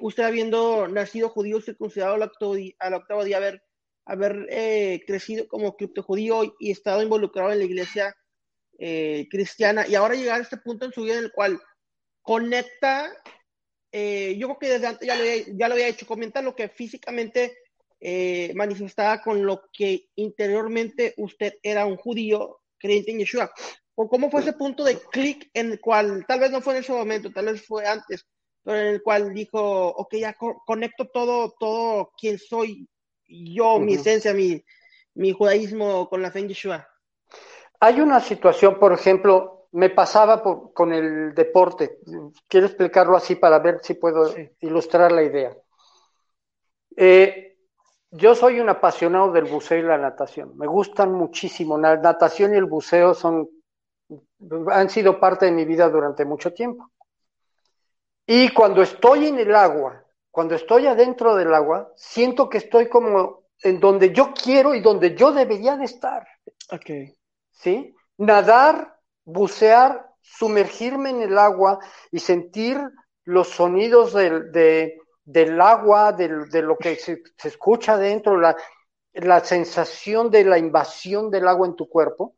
Usted habiendo nacido judío, al octavo día, al octavo día haber haber eh, crecido como criptojudío y estado involucrado en la iglesia eh, cristiana y ahora llegar a este punto en su vida en el cual conecta, eh, yo creo que desde antes ya lo, había, ya lo había hecho, comenta lo que físicamente manifestaba con lo que interiormente usted era un judío creyente en Yeshua. ¿O cómo fue ese punto de clic en el cual, tal vez no fue en ese momento, tal vez fue antes, pero en el cual dijo, ok, ya conecto todo, todo quien soy yo, mi esencia, mi, mi judaísmo con la fe en Yeshua. Hay una situación, por ejemplo, me pasaba con el deporte. Quiero explicarlo así para ver si puedo ilustrar la idea. Eh, yo soy un apasionado del buceo y la natación. Me gustan muchísimo. La natación y el buceo son, han sido parte de mi vida durante mucho tiempo. Y cuando estoy en el agua cuando estoy adentro del agua, siento que estoy como en donde yo quiero y donde yo debería de estar. Ok. ¿Sí? Nadar, bucear sumergirme en el agua y sentir los sonidos del, del agua, de, lo que se, escucha dentro, la, la sensación de la invasión del agua en tu cuerpo,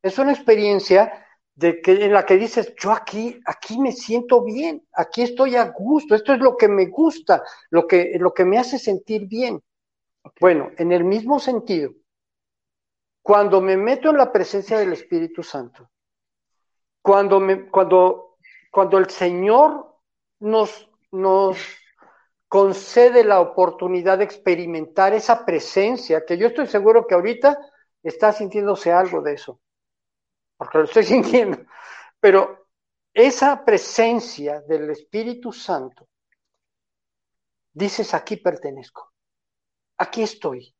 es una experiencia de que, en la que dices, yo aquí, aquí me siento bien, aquí estoy a gusto, esto es lo que me gusta, lo que, lo que me hace sentir bien. Bueno, en el mismo sentido, cuando me meto en la presencia del Espíritu Santo, cuando, me, cuando, cuando el Señor nos, nos concede la oportunidad de experimentar esa presencia, que yo estoy seguro que ahorita está sintiéndose algo de eso, porque lo estoy (laughs) sintiendo, pero esa presencia del Espíritu Santo, dices, aquí pertenezco, aquí estoy,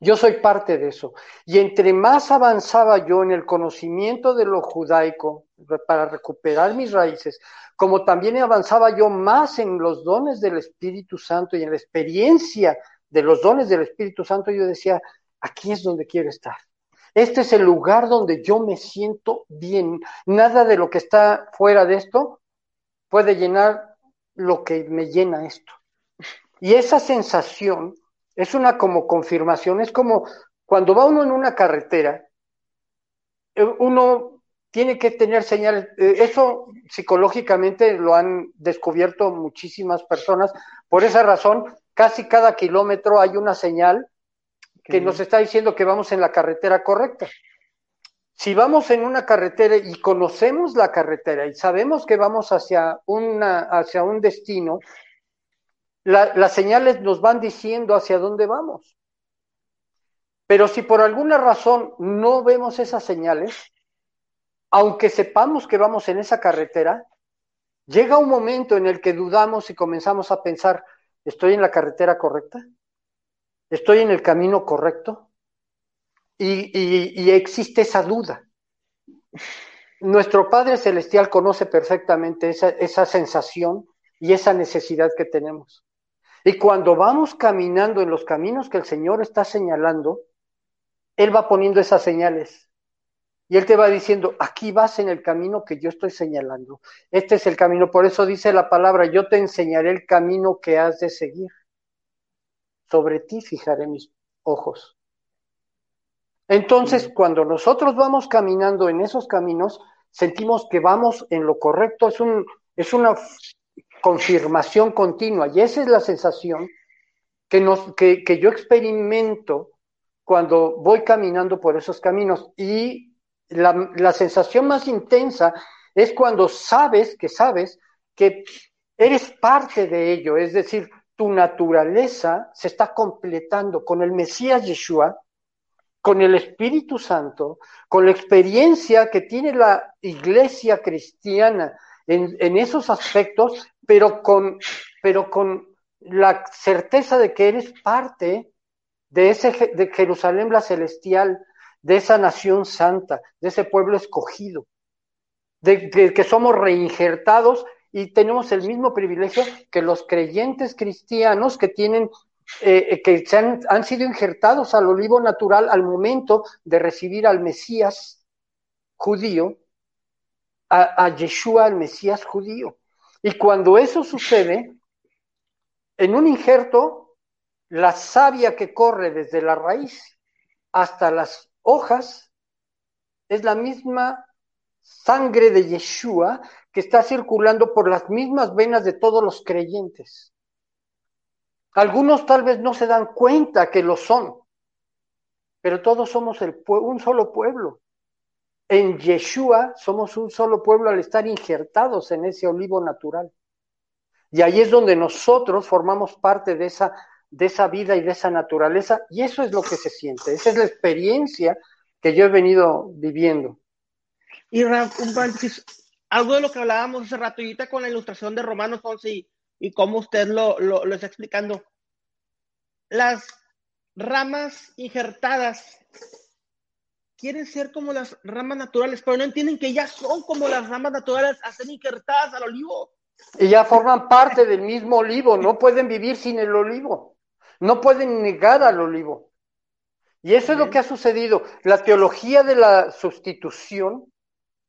yo soy parte de eso. Y entre más avanzaba yo en el conocimiento de lo judaico para recuperar mis raíces, como también avanzaba yo más en los dones del Espíritu Santo y en la experiencia de los dones del Espíritu Santo, yo decía, aquí es donde quiero estar. Este es el lugar donde yo me siento bien. Nada de lo que está fuera de esto puede llenar lo que me llena esto. Y esa sensación es una como confirmación, es como cuando va uno en una carretera, eh, uno tiene que tener señales, eh, eso psicológicamente lo han descubierto muchísimas personas, por esa razón casi cada kilómetro hay una señal que nos está diciendo que vamos en la carretera correcta. Si vamos en una carretera y conocemos la carretera y sabemos que vamos hacia, una, hacia un destino, las señales nos van diciendo hacia dónde vamos. Pero si por alguna razón no vemos esas señales, aunque sepamos que vamos en esa carretera, llega un momento en el que dudamos y comenzamos a pensar, ¿estoy en la carretera correcta? ¿Estoy en el camino correcto? Y, existe esa duda. Nuestro Padre Celestial conoce perfectamente esa, esa sensación y esa necesidad que tenemos. Y cuando vamos caminando en los caminos que el Señor está señalando, Él va poniendo esas señales. Y Él te va diciendo, aquí vas en el camino que yo estoy señalando. Este es el camino. Por eso dice la palabra, yo te enseñaré el camino que has de seguir. Sobre ti fijaré mis ojos. Entonces, cuando nosotros vamos caminando en esos caminos, sentimos que vamos en lo correcto. Es, un, es una confirmación continua. Y esa es la sensación que, nos, que, que yo experimento cuando voy caminando por esos caminos. Y la, la, sensación más intensa es cuando sabes que sabes que eres parte de ello, es decir, tu naturaleza se está completando con el Mesías Yeshua, con el Espíritu Santo, con la experiencia que tiene la iglesia cristiana en, esos aspectos, pero con, pero con la certeza de que eres parte de ese de Jerusalén la celestial, de esa nación santa, de ese pueblo escogido, de, que somos reinjertados y tenemos el mismo privilegio que los creyentes cristianos que tienen eh, eh, que han, sido injertados al olivo natural al momento de recibir al Mesías judío a, Yeshua, el Mesías judío. Y cuando eso sucede, en un injerto, la savia que corre desde la raíz hasta las hojas es la misma sangre de Yeshua que está circulando por las mismas venas de todos los creyentes. Algunos tal vez no se dan cuenta que lo son, pero todos somos un solo pueblo. En Yeshua somos un solo pueblo al estar injertados en ese olivo natural. Y ahí es donde nosotros formamos parte de esa, de esa vida y de esa naturaleza, y eso es lo que se siente, esa es la experiencia que yo he venido viviendo. Y algo de lo que hablábamos hace rato, con la ilustración de Romanos 11 y, y cómo usted lo, lo, lo está explicando, las ramas injertadas quieren ser como las ramas naturales, pero no entienden que ya son como las ramas naturales, hacen injertadas al olivo. Y ya forman parte del mismo olivo, no pueden vivir sin el olivo, no pueden negar al olivo. Y eso es lo que ha sucedido. La teología de la sustitución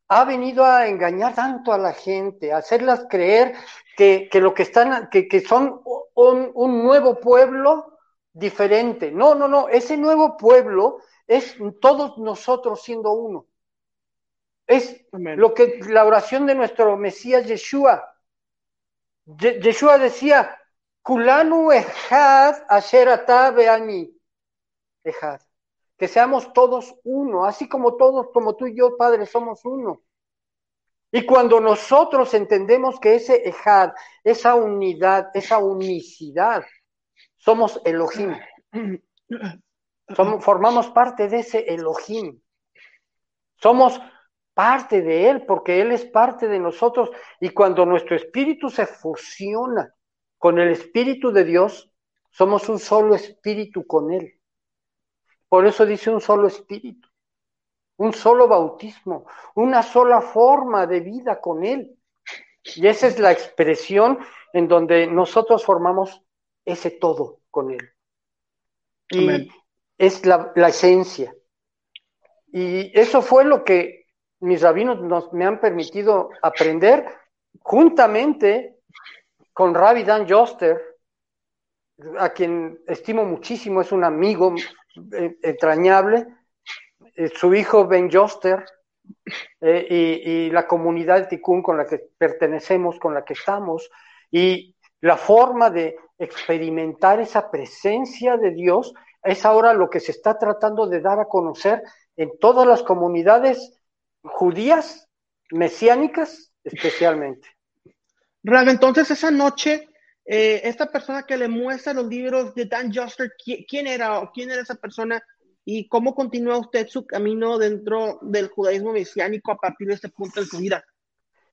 ha venido a engañar tanto a la gente, a hacerlas creer que, lo que están, que, que son un, un, nuevo pueblo diferente. No, no, no, ese nuevo pueblo es todos nosotros siendo uno. Es lo que la oración de nuestro Mesías Yeshua. Yeshua decía, Kulanu ejad asher ani ejad. Que seamos todos uno, así como todos, como tú y yo, Padre, somos uno. Y cuando nosotros entendemos que ese ejad, esa unidad, esa unicidad, somos Elohim. Somos, formamos parte de ese Elohim. Somos parte de Él, porque Él es parte de nosotros. Y cuando nuestro espíritu se fusiona con el espíritu de Dios, somos un solo espíritu con Él. Por eso dice un solo espíritu, un solo bautismo, una sola forma de vida con Él. Y esa es la expresión en donde nosotros formamos ese todo con Él. Y es la, la esencia. Y eso fue lo que mis rabinos nos, me han permitido aprender juntamente con Rabbi Dan Joster, a quien estimo muchísimo, es un amigo entrañable, eh, su hijo Ben Joster eh, y, y, la comunidad de Tikkun con la que pertenecemos, con la que estamos, y la forma de experimentar esa presencia de Dios es ahora lo que se está tratando de dar a conocer en todas las comunidades judías, mesiánicas especialmente. Rab, entonces esa noche, eh, esta persona que le muestra los libros de Dan Juster, ¿quién era o quién era esa persona y cómo continúa usted su camino dentro del judaísmo mesiánico a partir de este punto de su vida?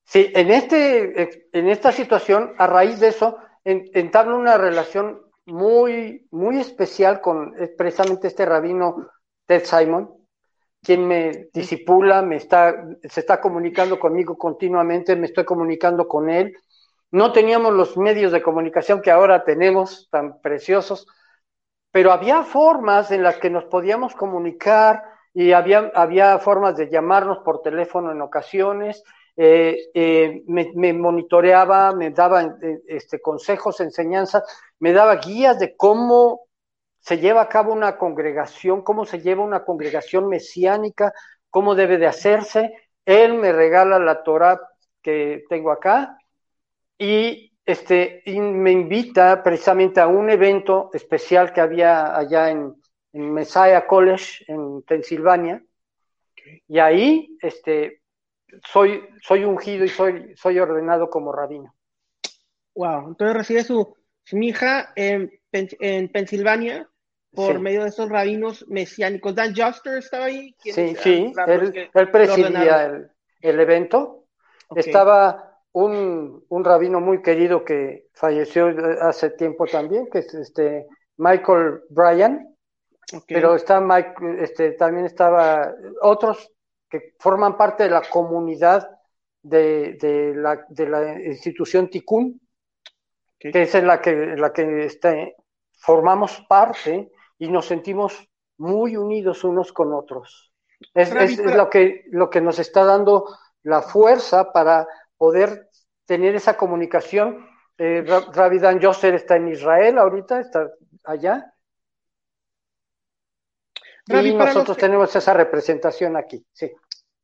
Sí, en, este, en esta situación, a raíz de eso, entablo una relación muy, muy especial con precisamente este rabino Ted Simon, quien me disipula, me está, se está comunicando conmigo continuamente, me estoy comunicando con él. No teníamos los medios de comunicación que ahora tenemos, tan preciosos, pero había formas en las que nos podíamos comunicar y había, había formas de llamarnos por teléfono en ocasiones. Eh, eh, me, monitoreaba, me daba eh, este, consejos, enseñanzas, me daba guías de cómo se lleva a cabo una congregación, cómo se lleva una congregación mesiánica, cómo debe de hacerse. Él me regala la Torah que tengo acá y, este, me invita precisamente a un evento especial que había allá en, en Messiah College, en Pensilvania. Y ahí este, soy, soy ungido y soy, soy ordenado como rabino. Wow, entonces recibe su, su hija en, en Pensilvania por medio de esos rabinos mesiánicos. Dan Juster estaba ahí. Sí, sí, él, presidía el, evento. Estaba un, un, rabino muy querido que falleció hace tiempo también, que es este Michael Bryan. Pero está Mike, este, también estaba otros que forman parte de la comunidad de, de, la, de la institución Tikkun, que es en la que, en la que este, formamos parte y nos sentimos muy unidos unos con otros. Es, lo, que, lo que nos está dando la fuerza para poder tener esa comunicación. Eh, Rabbi Dan Yosser está en Israel ahorita, está allá. y nosotros tenemos esa representación aquí, sí.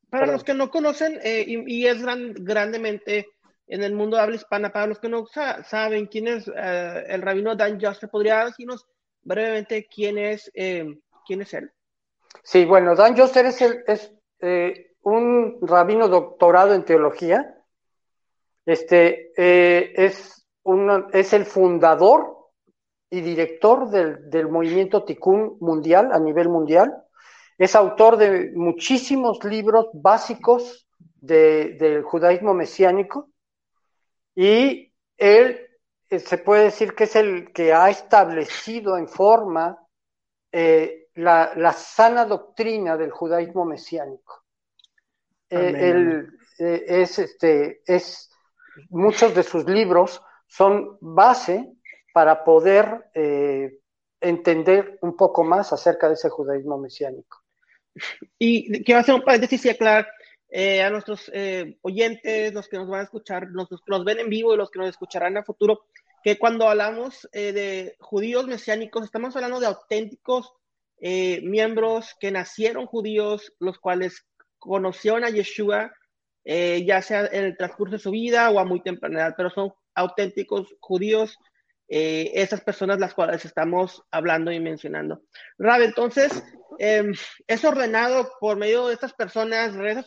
Para los que no conocen, eh, y, es grandemente en el mundo de habla hispana, para los que no saben quién es eh, el rabino Dan Yosser, ¿podría decirnos brevemente quién es, eh, quién es él. Sí, bueno, Dan Joster es, es eh, un rabino doctorado en teología. Este eh, es, es el fundador y director del, del movimiento Tikkun mundial, a nivel mundial. Es autor de muchísimos libros básicos de, del judaísmo mesiánico y él eh, se puede decir que es el que ha establecido en forma eh, la, sana doctrina del judaísmo mesiánico. Eh, es, este, es, muchos de sus libros son base para poder entender un poco más acerca de ese judaísmo mesiánico. Y quiero hacer un paréntesis y aclarar, eh, a nuestros eh, oyentes, los que nos van a escuchar, los, que nos ven en vivo y los que nos escucharán a futuro, que cuando hablamos eh, de judíos mesiánicos, estamos hablando de auténticos miembros que nacieron judíos, los cuales conocieron a Yeshua, ya sea en el transcurso de su vida o a muy temprana edad, pero son auténticos judíos eh, esas personas las cuales estamos hablando y mencionando. Rab, entonces, em, es ordenado por medio de estas personas, regresa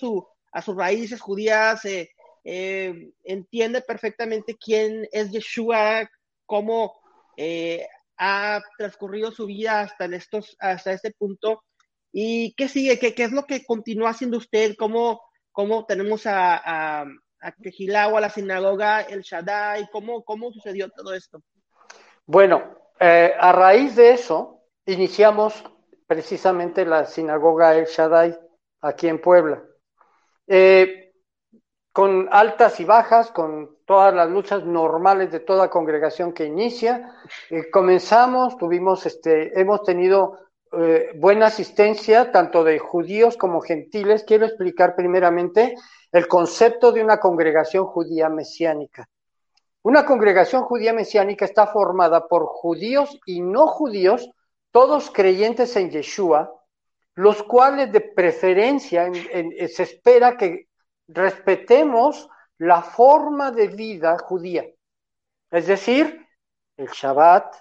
a sus raíces judías, eh, em, entiende perfectamente quién es Yeshua, cómo eh, ha transcurrido su vida hasta, estos, hasta este punto. ¿Y qué sigue? ¿Qué, qué es lo que continúa haciendo usted? ¿Cómo, cómo tenemos a, a, a la sinagoga, el Shaddai? ¿Cómo, ¿Cómo sucedió todo esto? Bueno, eh, a raíz de eso, iniciamos precisamente la sinagoga El Shaddai aquí en Puebla. Eh, con altas y bajas, con todas las luchas normales de toda congregación que inicia. Eh, comenzamos, tuvimos, este, hemos tenido buena asistencia tanto de judíos como gentiles. Quiero explicar primeramente el concepto de una congregación judía mesiánica. Una congregación judía mesiánica está formada por judíos y no judíos, todos creyentes en Yeshua, los cuales de preferencia se espera que respetemos la forma de vida judía. Es decir, el Shabbat,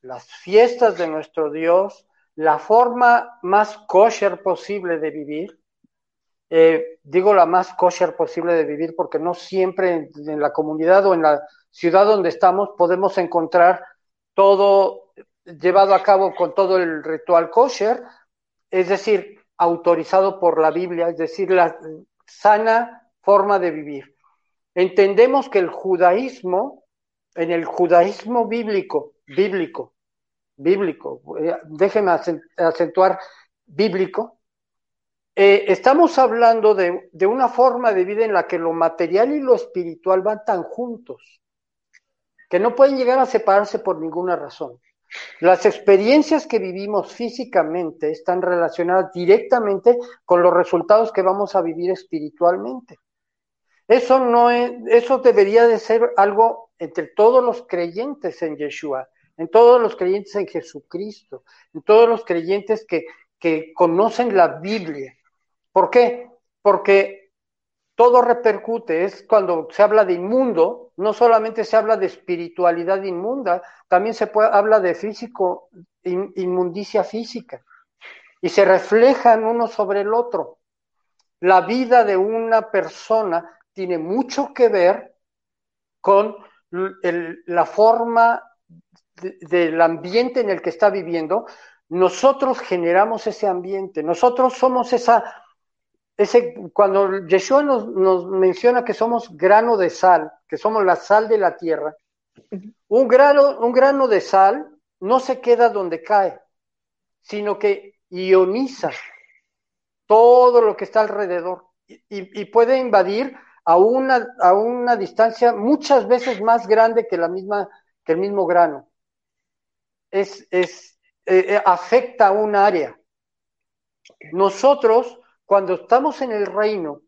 las fiestas de nuestro Dios, la forma más kosher posible de vivir, eh, digo la más kosher posible de vivir porque no siempre en, la comunidad o en la ciudad donde estamos podemos encontrar todo llevado a cabo con todo el ritual kosher, es decir, autorizado por la Biblia, es decir, la sana forma de vivir. Entendemos que el judaísmo, en el judaísmo bíblico, bíblico, bíblico, eh, déjeme acentuar bíblico, eh, estamos hablando de, de, una forma de vida en la que lo material y lo espiritual van tan juntos, que no pueden llegar a separarse por ninguna razón. Las experiencias que vivimos físicamente están relacionadas directamente con los resultados que vamos a vivir espiritualmente. Eso no es, eso debería de ser algo entre todos los creyentes en Yeshua, en todos los creyentes en Jesucristo, en todos los creyentes que, que conocen la Biblia. ¿Por qué? Porque todo repercute, es cuando se habla de inmundo, no solamente se habla de espiritualidad inmunda, también se habla de físico, inmundicia física, y se reflejan uno sobre el otro. La vida de una persona tiene mucho que ver con la forma del ambiente en el que está viviendo. Nosotros generamos ese ambiente, nosotros somos esa ese, cuando Yeshua nos, nos, menciona que somos grano de sal, que somos la sal de la tierra, un grano, un grano de sal no se queda donde cae, sino que ioniza todo lo que está alrededor y, y puede invadir a una, a una distancia muchas veces más grande que, la misma, que el mismo grano. Es, es, eh, eh, afecta a un área. Nosotros cuando estamos en el reino,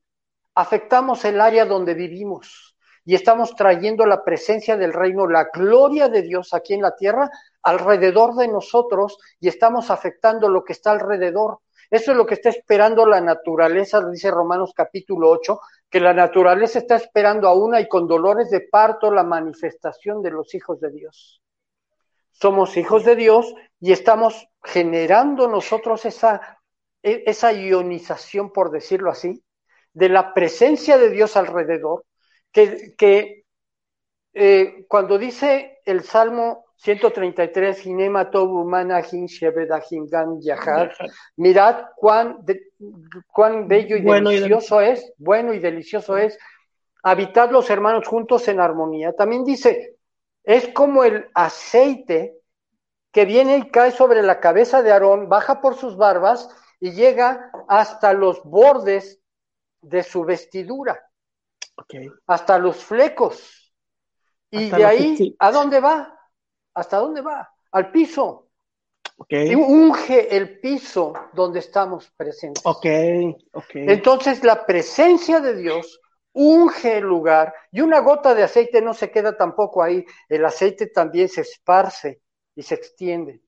afectamos el área donde vivimos y estamos trayendo la presencia del reino, la gloria de Dios aquí en la tierra, alrededor de nosotros y estamos afectando lo que está alrededor. Eso es lo que está esperando la naturaleza, dice Romanos capítulo 8, que la naturaleza está esperando a una y con dolores de parto la manifestación de los hijos de Dios. Somos hijos de Dios y estamos generando nosotros esa e, esa ionización, por decirlo así, de la presencia de Dios alrededor, que, que eh, cuando dice el Salmo 133, mirad cuán, cuán bello y delicioso es, bueno y delicioso es, habitar los hermanos juntos en armonía. También dice, es como el aceite que viene y cae sobre la cabeza de Aarón, baja por sus barbas y llega hasta los bordes de su vestidura, hasta los flecos. Y de ahí, ¿a dónde va? ¿Hasta dónde va? Al piso. Y unge el piso donde estamos presentes. Okay, okay. Entonces la presencia de Dios unge el lugar y una gota de aceite no se queda tampoco ahí, el aceite también se esparce y se extiende.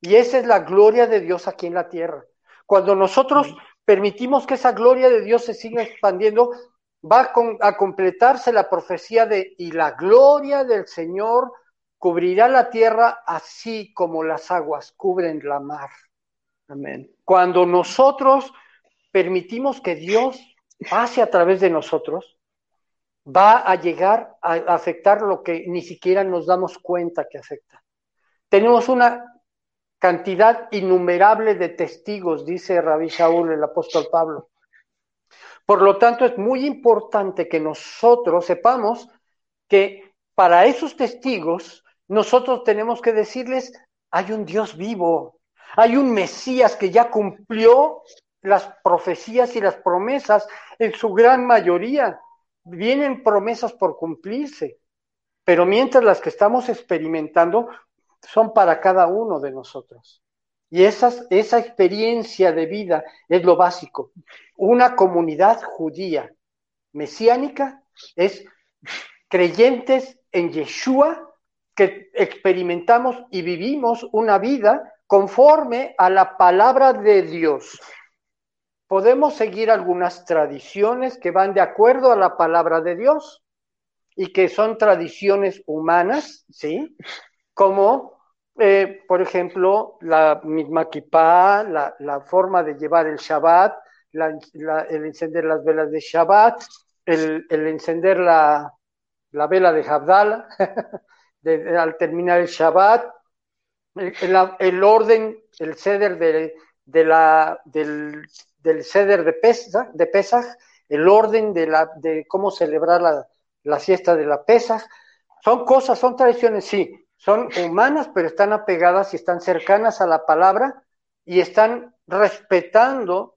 Y esa es la gloria de Dios aquí en la tierra. Cuando nosotros permitimos que esa gloria de Dios se siga expandiendo, va a completarse la profecía de y la gloria del Señor cubrirá la tierra así como las aguas cubren la mar. Amén. Cuando nosotros permitimos que Dios pase a través de nosotros, va a llegar a afectar lo que ni siquiera nos damos cuenta que afecta. Tenemos una cantidad innumerable de testigos, dice Rabí Shaul, el apóstol Pablo. Por lo tanto, es muy importante que nosotros sepamos que para esos testigos, nosotros tenemos que decirles, hay un Dios vivo, hay un Mesías que ya cumplió las profecías y las promesas en su gran mayoría. Vienen promesas por cumplirse, pero mientras las que estamos experimentando son para cada uno de nosotros. Y esas, esa experiencia de vida es lo básico. Una comunidad judía mesiánica es creyentes en Yeshua que experimentamos y vivimos una vida conforme a la palabra de Dios. Podemos seguir algunas tradiciones que van de acuerdo a la palabra de Dios y que son tradiciones humanas, ¿sí? Como, eh, por ejemplo, la misma kippah, la, forma de llevar el Shabbat, el encender las velas de Shabbat, el, encender la, vela de Havdalah (laughs) al terminar el Shabbat, el, orden, el ceder de, la, del, del ceder de Pesach, de Pesach, el orden de, la, de cómo celebrar la, la fiesta de la Pesach, son cosas, son tradiciones, sí, son humanas, pero están apegadas y están cercanas a la palabra y están respetando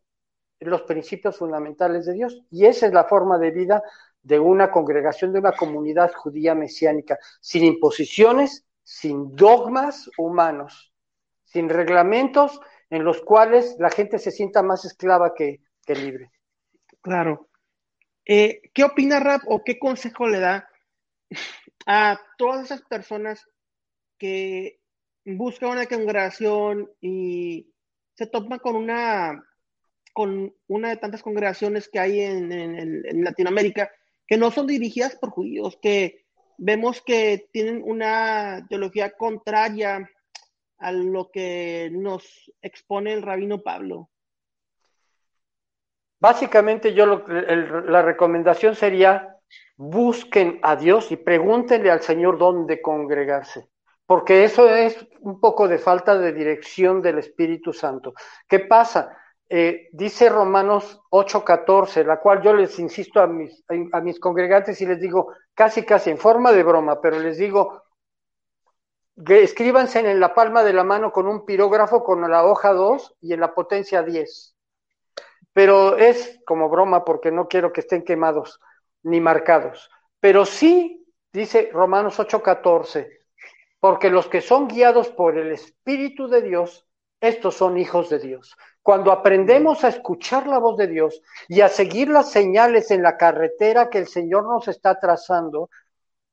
los principios fundamentales de Dios. Y esa es la forma de vida de una congregación, de una comunidad judía mesiánica, sin imposiciones, sin dogmas humanos, sin reglamentos en los cuales la gente se sienta más esclava que, libre. Claro. Eh, ¿Qué opina Rap o qué consejo le da a todas esas personas que buscan una congregación y se topan con una con una de tantas congregaciones que hay en Latinoamérica que no son dirigidas por judíos, que vemos que tienen una teología contraria a lo que nos expone el rabino Pablo. Básicamente yo la recomendación sería busquen a Dios y pregúntenle al Señor dónde congregarse, porque eso es un poco de falta de dirección del Espíritu Santo. ¿Qué pasa? Eh, dice Romanos 8:14, la cual yo les insisto a mis, a mis congregantes y les digo, casi casi en forma de broma, pero les digo, escríbanse en la palma de la mano con un pirógrafo con la hoja 2 y en la potencia 10. Pero es como broma porque no quiero que estén quemados ni marcados. Pero sí, dice Romanos 8:14, porque los que son guiados por el Espíritu de Dios, estos son hijos de Dios. Cuando aprendemos a escuchar la voz de Dios y a seguir las señales en la carretera que el Señor nos está trazando,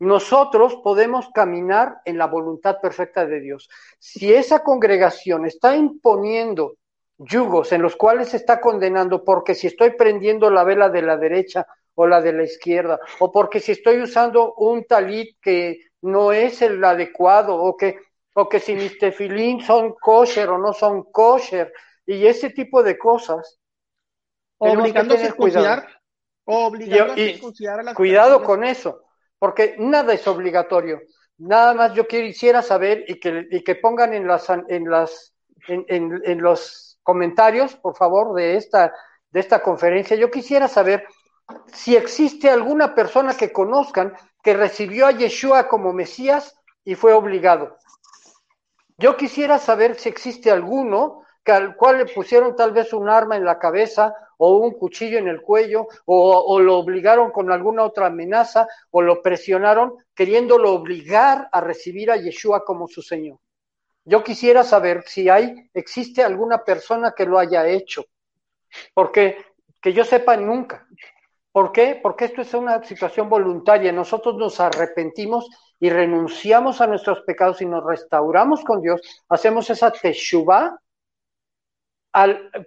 nosotros podemos caminar en la voluntad perfecta de Dios. Si esa congregación está imponiendo yugos en los cuales se está condenando porque si estoy prendiendo la vela de la derecha o la de la izquierda, o porque si estoy usando un talit que no es el adecuado, o que, o que si mis tefilín son kosher o no son kosher, y ese tipo de cosas. Obligando a circuncidar. Obligando a las Cuidado con eso, porque nada es obligatorio. Nada más yo quisiera saber y que, y que pongan en las en las en, en, los comentarios, por favor, de esta de esta conferencia. Yo quisiera saber si existe alguna persona que conozcan que recibió a Yeshua como Mesías y fue obligado. Yo quisiera saber si existe alguno que al cual le pusieron tal vez un arma en la cabeza o un cuchillo en el cuello o, lo obligaron con alguna otra amenaza o lo presionaron queriéndolo obligar a recibir a Yeshua como su Señor. yo quisiera saber si hay, existe alguna persona que lo haya hecho, porque que yo sepa nunca. ¿Por qué? Porque esto es una situación voluntaria. Nosotros nos arrepentimos y renunciamos a nuestros pecados y nos restauramos con Dios. Hacemos esa teshuva.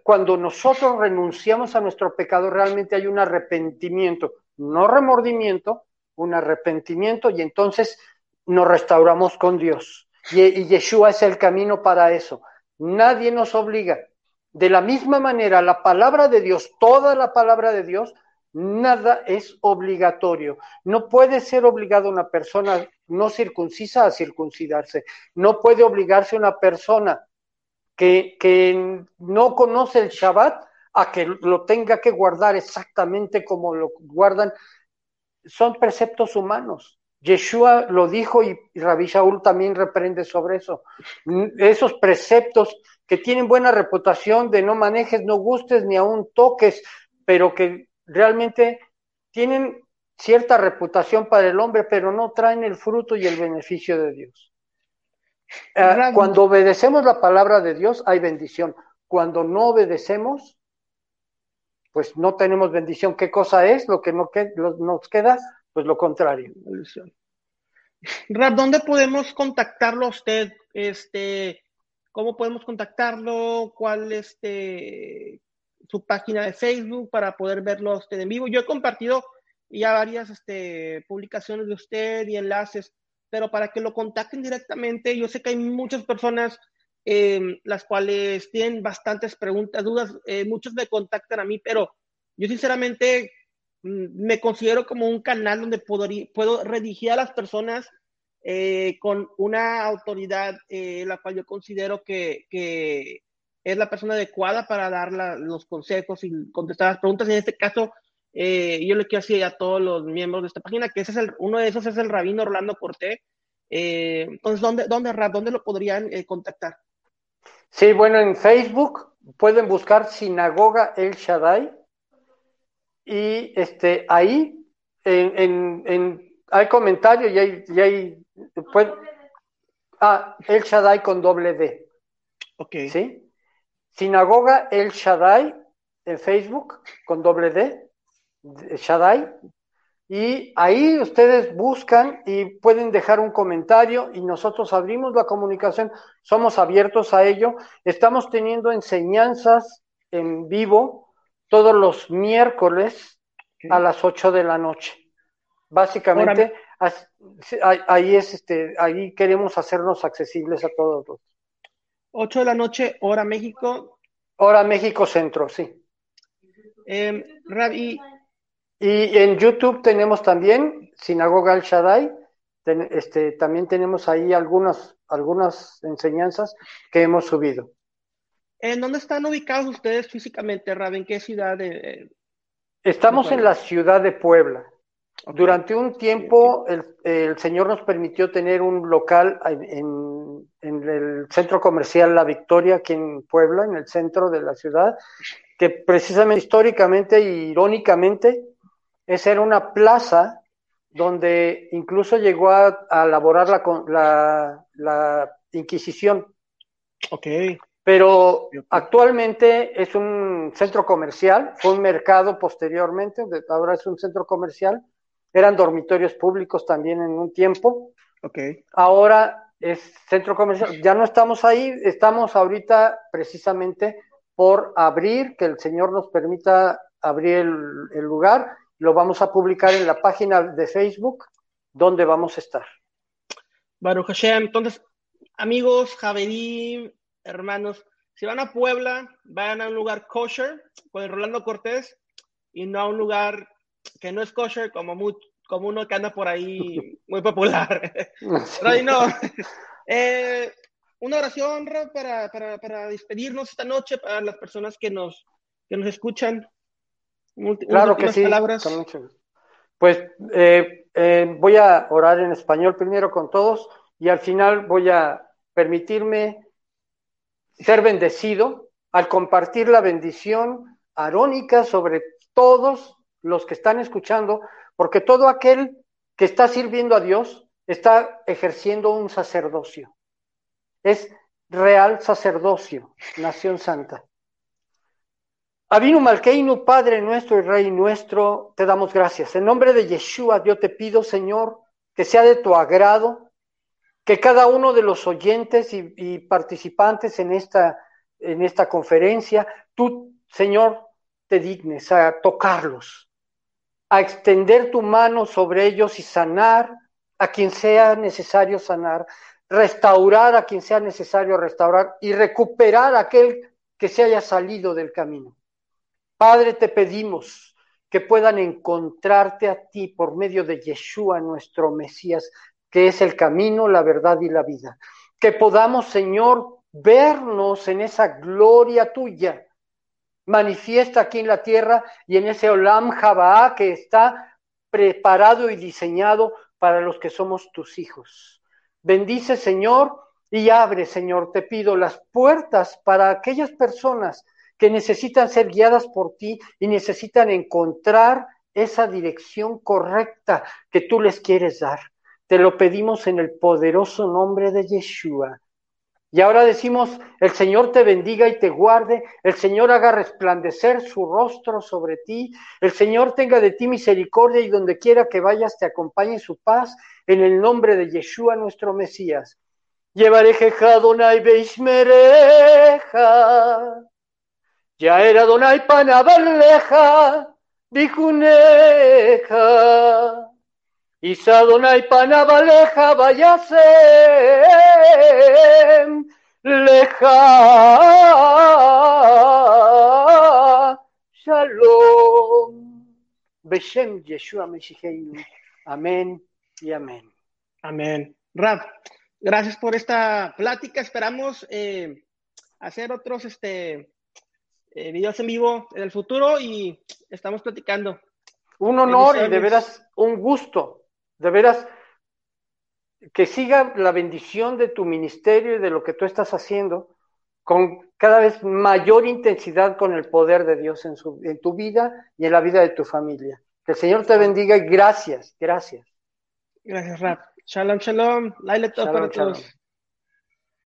Cuando nosotros renunciamos a nuestro pecado, realmente hay un arrepentimiento, no remordimiento, un arrepentimiento y entonces nos restauramos con Dios. Y, y Yeshua es el camino para eso. Nadie nos obliga. De la misma manera, la palabra de Dios, toda la palabra de Dios, nada es obligatorio. No puede ser obligado una persona no circuncisa a circuncidarse. No puede obligarse una persona que, no conoce el Shabbat a que lo tenga que guardar exactamente como lo guardan. Son preceptos humanos. Yeshua lo dijo y, Rabbi Shaul también reprende sobre eso. Esos preceptos que tienen buena reputación de no manejes, no gustes ni aún toques, pero que realmente tienen cierta reputación para el hombre, pero no traen el fruto y el beneficio de Dios. Uh, cuando obedecemos la palabra de Dios hay bendición. Cuando no obedecemos, pues no tenemos bendición. ¿Qué cosa es lo que no que, lo, nos queda? Pues lo contrario. Rab, ¿dónde podemos contactarlo a usted? Este, ¿Cómo podemos contactarlo? ¿Cuál este, su página de Facebook para poder verlo a usted en vivo. Yo he compartido ya varias este, publicaciones de usted y enlaces, pero para que lo contacten directamente, yo sé que hay muchas personas eh, las cuales tienen bastantes preguntas, dudas, eh, muchos me contactan a mí, pero yo sinceramente mm, me considero como un canal donde puedo, puedo redigir a las personas eh, con una autoridad eh, la cual yo considero que, que, es la persona adecuada para dar los consejos y contestar las preguntas. En este caso, eh, yo le quiero decir a todos los miembros de esta página que ese es el, uno de esos es el rabino Orlando Cortés. Eh, entonces, ¿dónde, dónde, ¿dónde lo podrían eh, contactar? Sí, bueno, en Facebook pueden buscar Sinagoga El Shaddai y este, ahí en, en, en hay comentarios y hay, y hay pues, ah, El Shaddai con doble D. Ok. ¿Sí? Sinagoga El Shaddai en Facebook con doble D, Shaddai, y ahí ustedes buscan y pueden dejar un comentario y nosotros abrimos la comunicación, somos abiertos a ello. Estamos teniendo enseñanzas en vivo todos los miércoles a las 8 de la noche. Básicamente, ahí es este, ahí queremos hacernos accesibles a todos los 8 de la noche, hora México. Hora México Centro, sí. Eh, Rabbi. Y en YouTube tenemos también Sinagoga al Shaddai. Ten, este, también tenemos ahí algunas, algunas enseñanzas que hemos subido. ¿En dónde están ubicados ustedes físicamente, Rabbi? ¿En qué ciudad? De, Estamos de en la ciudad de Puebla. Okay. Durante un tiempo el, el, Señor nos permitió tener un local en, en, el centro comercial La Victoria, aquí en Puebla, en el centro de la ciudad, que precisamente históricamente e irónicamente esa era una plaza donde incluso llegó a, a elaborar la, la, la, Inquisición. Ok. Pero actualmente es un centro comercial, fue un mercado posteriormente, ahora es un centro comercial eran dormitorios públicos también en un tiempo. Okay. Ahora es centro comercial. Ya no estamos ahí, estamos ahorita precisamente por abrir, que el Señor nos permita abrir el, el lugar. Lo vamos a publicar en la página de Facebook, donde vamos a estar. Baruch Hashem, entonces, amigos, Javerín, hermanos, si van a Puebla, vayan a un lugar kosher con el Rolando Cortés y no a un lugar que no es kosher como, muy, como uno que anda por ahí (laughs) muy popular. Pero no. Eh, una oración para, para, para, despedirnos esta noche para las personas que nos, que nos escuchan. Claro que sí. Palabras. Pues eh, eh, voy a orar en español primero con todos y al final voy a permitirme ser bendecido al compartir la bendición arónica sobre todos los que están escuchando, porque todo aquel que está sirviendo a Dios está ejerciendo un sacerdocio. Es real sacerdocio, nación santa. Avinu Malkeinu, Padre nuestro y Rey nuestro, te damos gracias. En nombre de Yeshua, yo te pido, Señor, que sea de tu agrado, que cada uno de los oyentes y, participantes en esta, en esta conferencia, tú, Señor, te dignes a tocarlos, a extender tu mano sobre ellos y sanar a quien sea necesario sanar, restaurar a quien sea necesario restaurar y recuperar a aquel que se haya salido del camino. Padre, te pedimos que puedan encontrarte a ti por medio de Yeshua, nuestro Mesías, que es el camino, la verdad y la vida. Que podamos, Señor, vernos en esa gloria tuya, manifiesta aquí en la tierra y en ese Olam Jabaa que está preparado y diseñado para los que somos tus hijos. Bendice, Señor, y abre, Señor, te pido las puertas para aquellas personas que necesitan ser guiadas por ti y necesitan encontrar esa dirección correcta que tú les quieres dar. Te lo pedimos en el poderoso nombre de Yeshua. Y ahora decimos, el Señor te bendiga y te guarde, el Señor haga resplandecer su rostro sobre ti, el Señor tenga de ti misericordia y donde quiera que vayas te acompañe su paz, en el nombre de Yeshua nuestro Mesías. Llevaré Donai Beismereja. Ya era Donai Panabaleja, Bijuneja. Isa Donai Panabaleja, vayase leja. Shalom. Beshem Yeshua Meshiheinu. Amén y amén. Amén. Rab, gracias por esta plática. Esperamos eh, hacer otros este, eh, videos en vivo en el futuro y estamos platicando. Un honor y de veras un gusto, de veras que siga la bendición de tu ministerio y de lo que tú estás haciendo con cada vez mayor intensidad con el poder de Dios en, su, en tu vida y en la vida de tu familia. Que el Señor te bendiga y gracias, gracias. Gracias, Rap. Shalom, shalom. Laila para todos.